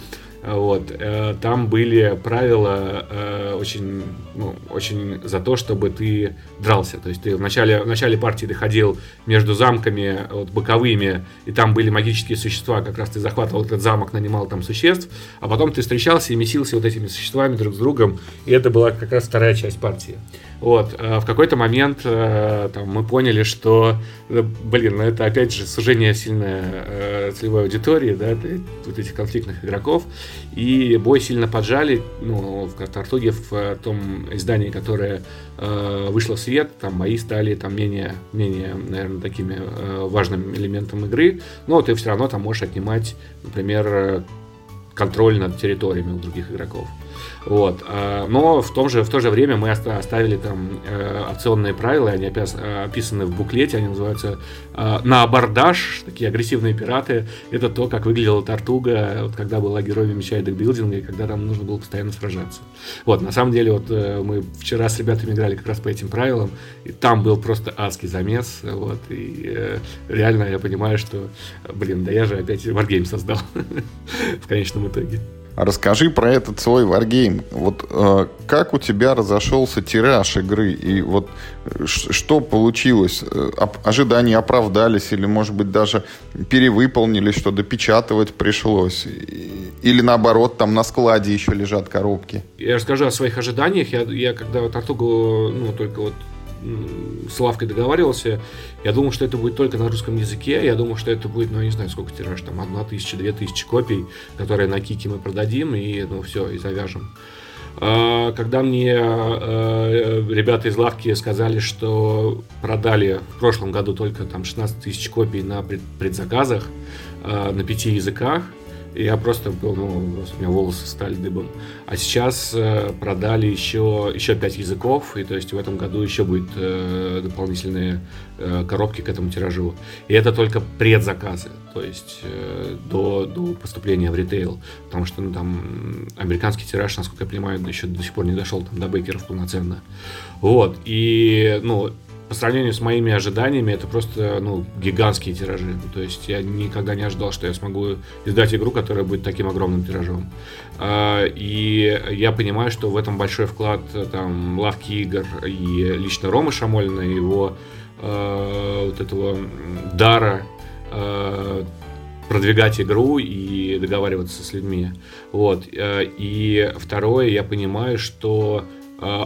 Вот. Э, там были правила э, очень, ну, очень за то, чтобы ты дрался. То есть ты в начале, в начале партии ты ходил между замками вот, боковыми, и там были магические существа, как раз ты захватывал этот замок, нанимал там существ, а потом ты встречался и месился вот этими существами друг с другом, и это была как раз вторая часть партии. Вот. А в какой-то момент э, там, мы поняли, что, э, блин, ну это опять же сужение сильно э, целевой аудитории, да, вот этих конфликтных игроков, и бой сильно поджали, ну, в Тартуге, в том издании, которое э, вышло в свет, там бои стали там менее, менее, наверное, такими э, важным элементом игры, но ты все равно там можешь отнимать, например, контроль над территориями у других игроков. Вот. А, но в, том же, в то же время мы оставили там э, опционные правила, они описаны в буклете, они называются э, на абордаж, такие агрессивные пираты. Это то, как выглядела Тартуга, вот, когда была героями меча и декбилдинга, и когда там нужно было постоянно сражаться. Вот, на самом деле, вот э, мы вчера с ребятами играли как раз по этим правилам, и там был просто адский замес, вот, и реально я понимаю, что, блин, да я же опять Wargame создал в конечном итоге. Расскажи про этот свой варгейм. Вот э, как у тебя разошелся тираж игры и вот э, что получилось? Э, ожидания оправдались или, может быть, даже перевыполнились, что допечатывать пришлось? Или наоборот, там на складе еще лежат коробки? Я расскажу о своих ожиданиях. Я, я когда вот Артугу, ну, только вот с Лавкой договаривался, я думал, что это будет только на русском языке, я думал, что это будет, ну, я не знаю, сколько тираж, там, одна тысяча, две тысячи копий, которые на Кике мы продадим, и, ну, все, и завяжем. А, когда мне э, ребята из лавки сказали, что продали в прошлом году только там 16 тысяч копий на предзаказах э, на пяти языках, я просто был, ну, у меня волосы стали дыбом. А сейчас э, продали еще, еще 5 языков, и то есть в этом году еще будет э, дополнительные э, коробки к этому тиражу. И это только предзаказы, то есть э, до, до поступления в ритейл. Потому что ну, там американский тираж, насколько я понимаю, еще до сих пор не дошел там, до бейкеров полноценно. Вот. И, ну, по сравнению с моими ожиданиями, это просто ну, гигантские тиражи. То есть я никогда не ожидал, что я смогу издать игру, которая будет таким огромным тиражом. А, и я понимаю, что в этом большой вклад там, лавки игр и лично Ромы Шамольна, его а, вот этого дара а, продвигать игру и договариваться с людьми. Вот. И второе, я понимаю, что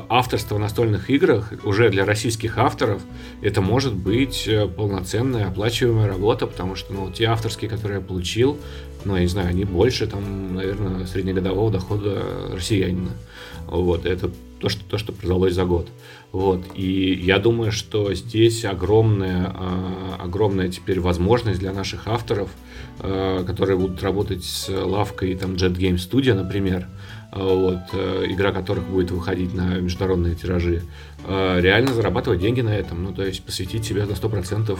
авторство в настольных играх уже для российских авторов это может быть полноценная оплачиваемая работа, потому что ну, те авторские, которые я получил, ну, я не знаю, они больше, там, наверное, среднегодового дохода россиянина. Вот, это то, что, то, что продалось за год. Вот. И я думаю, что здесь огромная, а, огромная теперь возможность для наших авторов, а, которые будут работать с лавкой там, Jet Game Studio, например, а, вот, э, игра которых будет выходить на международные тиражи, реально зарабатывать деньги на этом. Ну, то есть посвятить себя на 100%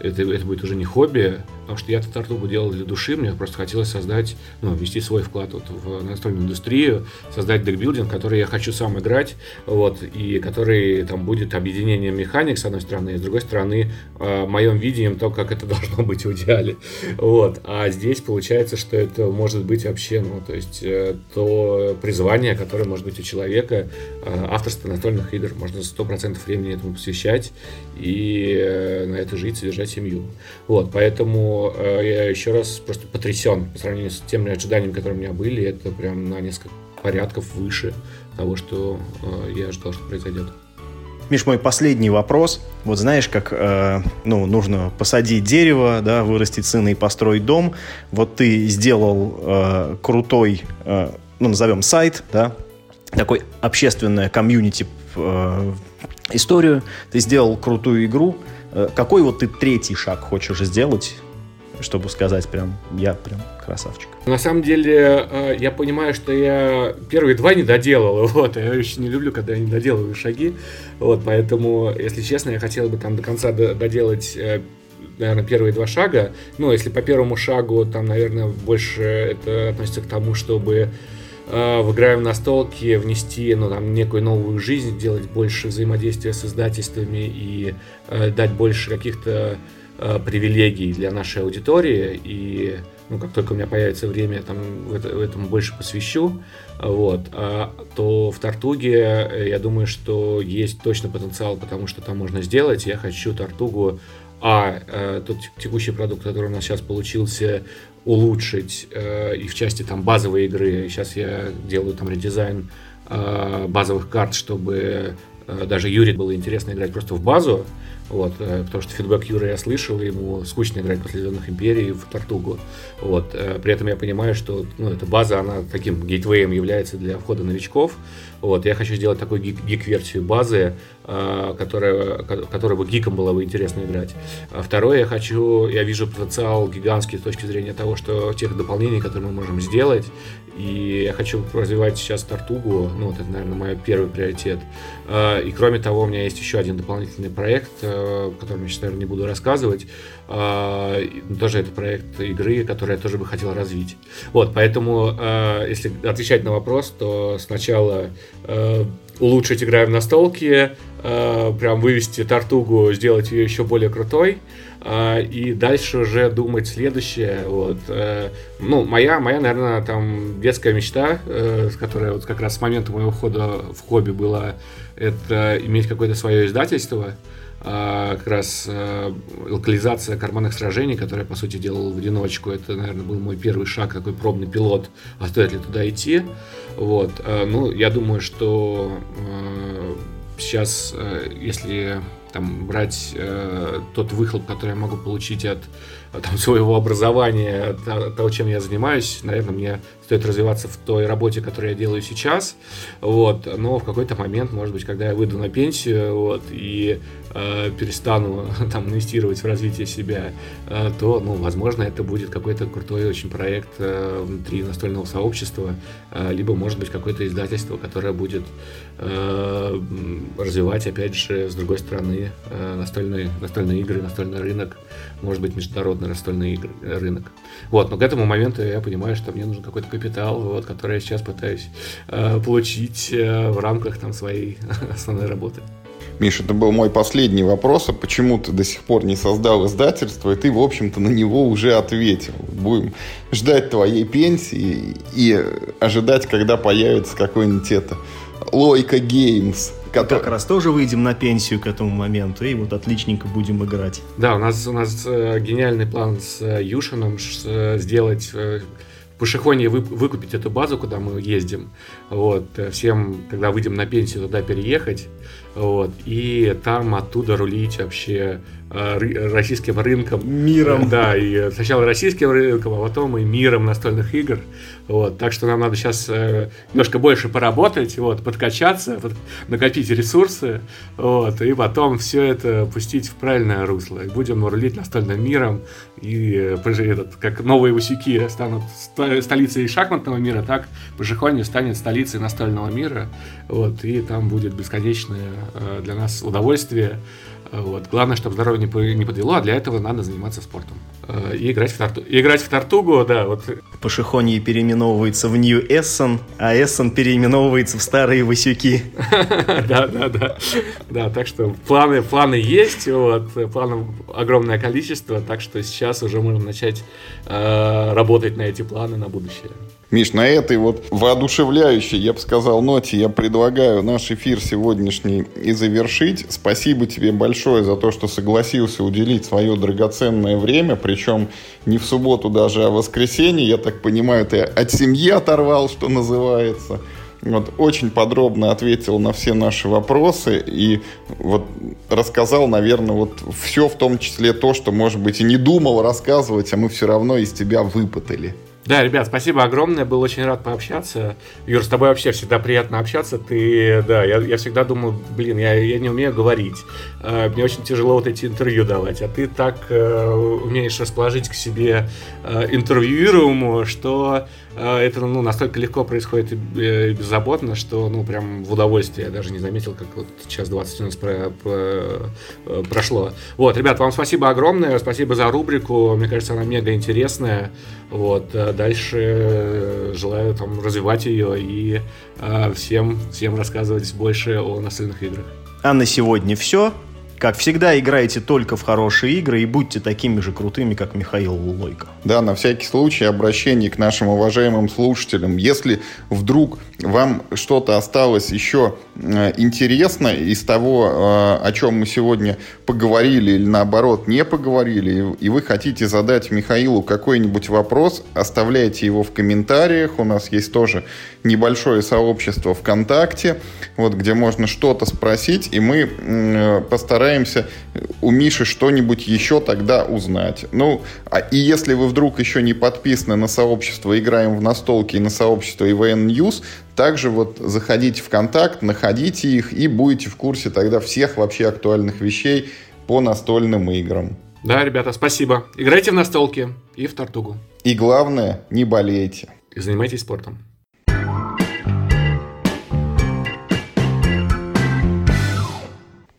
это, это будет уже не хобби, потому что я этот артугу делал для души, мне просто хотелось создать, ну, ввести свой вклад вот в настольную индустрию, создать декбилдинг, который я хочу сам играть, вот, и который там будет объединением механик, с одной стороны, и с другой стороны, э, моим видением то, как это должно быть в идеале, вот, а здесь получается, что это может быть вообще, ну, то есть, э, то призвание, которое может быть у человека, э, авторство настольных игр, можно 100% времени этому посвящать и э, на это жить, содержать семью. Вот, поэтому э, я еще раз просто потрясен по сравнению с теми ожиданиями, которые у меня были. Это прям на несколько порядков выше того, что э, я ожидал, что произойдет. Миш, мой последний вопрос. Вот знаешь, как э, ну, нужно посадить дерево, да, вырастить сына и построить дом. Вот ты сделал э, крутой, э, ну, назовем сайт, да, такой общественное комьюнити э, историю. Ты сделал крутую игру. Э, какой вот ты третий шаг хочешь сделать, чтобы сказать прям, я прям красавчик? На самом деле, э, я понимаю, что я первые два не доделал, вот, я очень не люблю, когда я не доделываю шаги, вот, поэтому, если честно, я хотел бы там до конца доделать э, наверное, первые два шага. Ну, если по первому шагу, там, наверное, больше это относится к тому, чтобы в играем на столке внести ну, там, некую новую жизнь, делать больше взаимодействия с издательствами и э, дать больше каких-то э, привилегий для нашей аудитории. И ну, как только у меня появится время, я там в, это, в этом больше посвящу. Вот. А, то в Тартуге э, я думаю, что есть точно потенциал, потому что там можно сделать. Я хочу Тартугу а э, тот текущий продукт, который у нас сейчас получился, улучшить э, и в части там базовой игры. Сейчас я делаю там редизайн э, базовых карт, чтобы э, даже Юре было интересно играть просто в базу. Вот, э, потому что фидбэк Юры я слышал, ему скучно играть после Звездных Империй в Тартугу. Вот, при этом я понимаю, что ну, эта база, она таким гейтвеем является для входа новичков. Вот, я хочу сделать такую гик-версию базы, э, которая, которая бы гиком было бы интересно играть. А второе, я хочу, я вижу потенциал гигантский с точки зрения того, что тех дополнений, которые мы можем сделать, и я хочу развивать сейчас Тартугу, ну, вот это, наверное, мой первый приоритет. И кроме того, у меня есть еще один дополнительный проект, о котором я сейчас, наверное, не буду рассказывать. А, тоже это проект игры, который я тоже бы хотел развить. Вот, поэтому, а, если отвечать на вопрос, то сначала а, улучшить играю в настолке, прям вывести Тартугу, сделать ее еще более крутой, и дальше уже думать следующее. Вот. Ну, моя, моя, наверное, там детская мечта, которая вот как раз с момента моего входа в хобби была, это иметь какое-то свое издательство, а, как раз а, локализация карманных сражений, которую я, по сути, делал в одиночку. Это, наверное, был мой первый шаг, такой пробный пилот, а стоит ли туда идти. Вот. А, ну, я думаю, что сейчас, если там, брать э, тот выхлоп, который я могу получить от там, своего образования, от того, чем я занимаюсь, наверное, мне стоит развиваться в той работе, которую я делаю сейчас, вот, но в какой-то момент, может быть, когда я выйду на пенсию, вот, и э, перестану там инвестировать в развитие себя, э, то, ну, возможно, это будет какой-то крутой очень проект э, внутри настольного сообщества, либо, может быть, какое-то издательство, которое будет развивать, опять же, с другой стороны, настольные, настольные игры, настольный рынок, может быть, международный настольный игр, рынок. Вот, но к этому моменту я понимаю, что мне нужен какой-то капитал, вот, который я сейчас пытаюсь получить в рамках там, своей основной работы. Миша, это был мой последний вопрос, а почему ты до сих пор не создал издательство, и ты, в общем-то, на него уже ответил. Будем ждать твоей пенсии и ожидать, когда появится какой-нибудь это Лойка Геймс Который... Как раз тоже выйдем на пенсию к этому моменту, и вот отличненько будем играть. Да, у нас, у нас э, гениальный план с э, Юшином э, сделать Пашихоне вы, выкупить эту базу, куда мы ездим, вот, всем, когда выйдем на пенсию, туда переехать, вот, и там оттуда рулить вообще российским рынком. Миром. Да, и сначала российским рынком, а потом и миром настольных игр. Вот, так что нам надо сейчас э, немножко больше поработать, вот, подкачаться, под, накопить ресурсы, вот, и потом все это пустить в правильное русло. И будем рулить настольным миром, и этот, как новые Васюки станут столицей шахматного мира, так Пашихоне станет столицей настольного мира, вот, и там будет бесконечное э, для нас удовольствие вот. Главное, чтобы здоровье не, не подвело, а для этого надо заниматься спортом. Э, и играть в, тарту... играть в тартугу, да. Вот. Пашихоний переименовывается в Нью Эссон, а Эссон переименовывается в Старые Васюки. Да, да, да. Да, так что планы, планы есть, вот, планов огромное количество, так что сейчас уже можем начать э, работать на эти планы на будущее. Миш, на этой вот воодушевляющей, я бы сказал, ноте я предлагаю наш эфир сегодняшний и завершить. Спасибо тебе большое за то, что согласился уделить свое драгоценное время, причем не в субботу даже, а в воскресенье. Я так понимаю, ты от семьи оторвал, что называется. Вот, очень подробно ответил на все наши вопросы и вот рассказал, наверное, вот все, в том числе то, что, может быть, и не думал рассказывать, а мы все равно из тебя выпытали. Да, ребят, спасибо огромное, был очень рад пообщаться. Юр, с тобой вообще всегда приятно общаться. Ты, да, я, я всегда думаю, блин, я, я не умею говорить. Э, мне очень тяжело вот эти интервью давать, а ты так э, умеешь расположить к себе э, интервьюируемого, что это ну, настолько легко происходит и э, беззаботно, что ну прям в удовольствие. Я даже не заметил, как вот час 20 у нас про, про, э, прошло. Вот, ребят, вам спасибо огромное, спасибо за рубрику. Мне кажется, она мега интересная. Вот, дальше желаю там развивать ее и всем, всем рассказывать больше о настольных играх. А на сегодня все. Как всегда, играйте только в хорошие игры и будьте такими же крутыми, как Михаил Лулойко. Да, на всякий случай обращение к нашим уважаемым слушателям. Если вдруг вам что-то осталось еще э, интересно из того, э, о чем мы сегодня поговорили или наоборот не поговорили, и вы хотите задать Михаилу какой-нибудь вопрос, оставляйте его в комментариях. У нас есть тоже небольшое сообщество ВКонтакте, вот, где можно что-то спросить, и мы э, постараемся постараемся у Миши что-нибудь еще тогда узнать. Ну, а, и если вы вдруг еще не подписаны на сообщество «Играем в настолки» и на сообщество EVN News, также вот заходите в контакт, находите их и будете в курсе тогда всех вообще актуальных вещей по настольным играм. Да, ребята, спасибо. Играйте в настолки и в тартугу. И главное, не болейте. И занимайтесь спортом.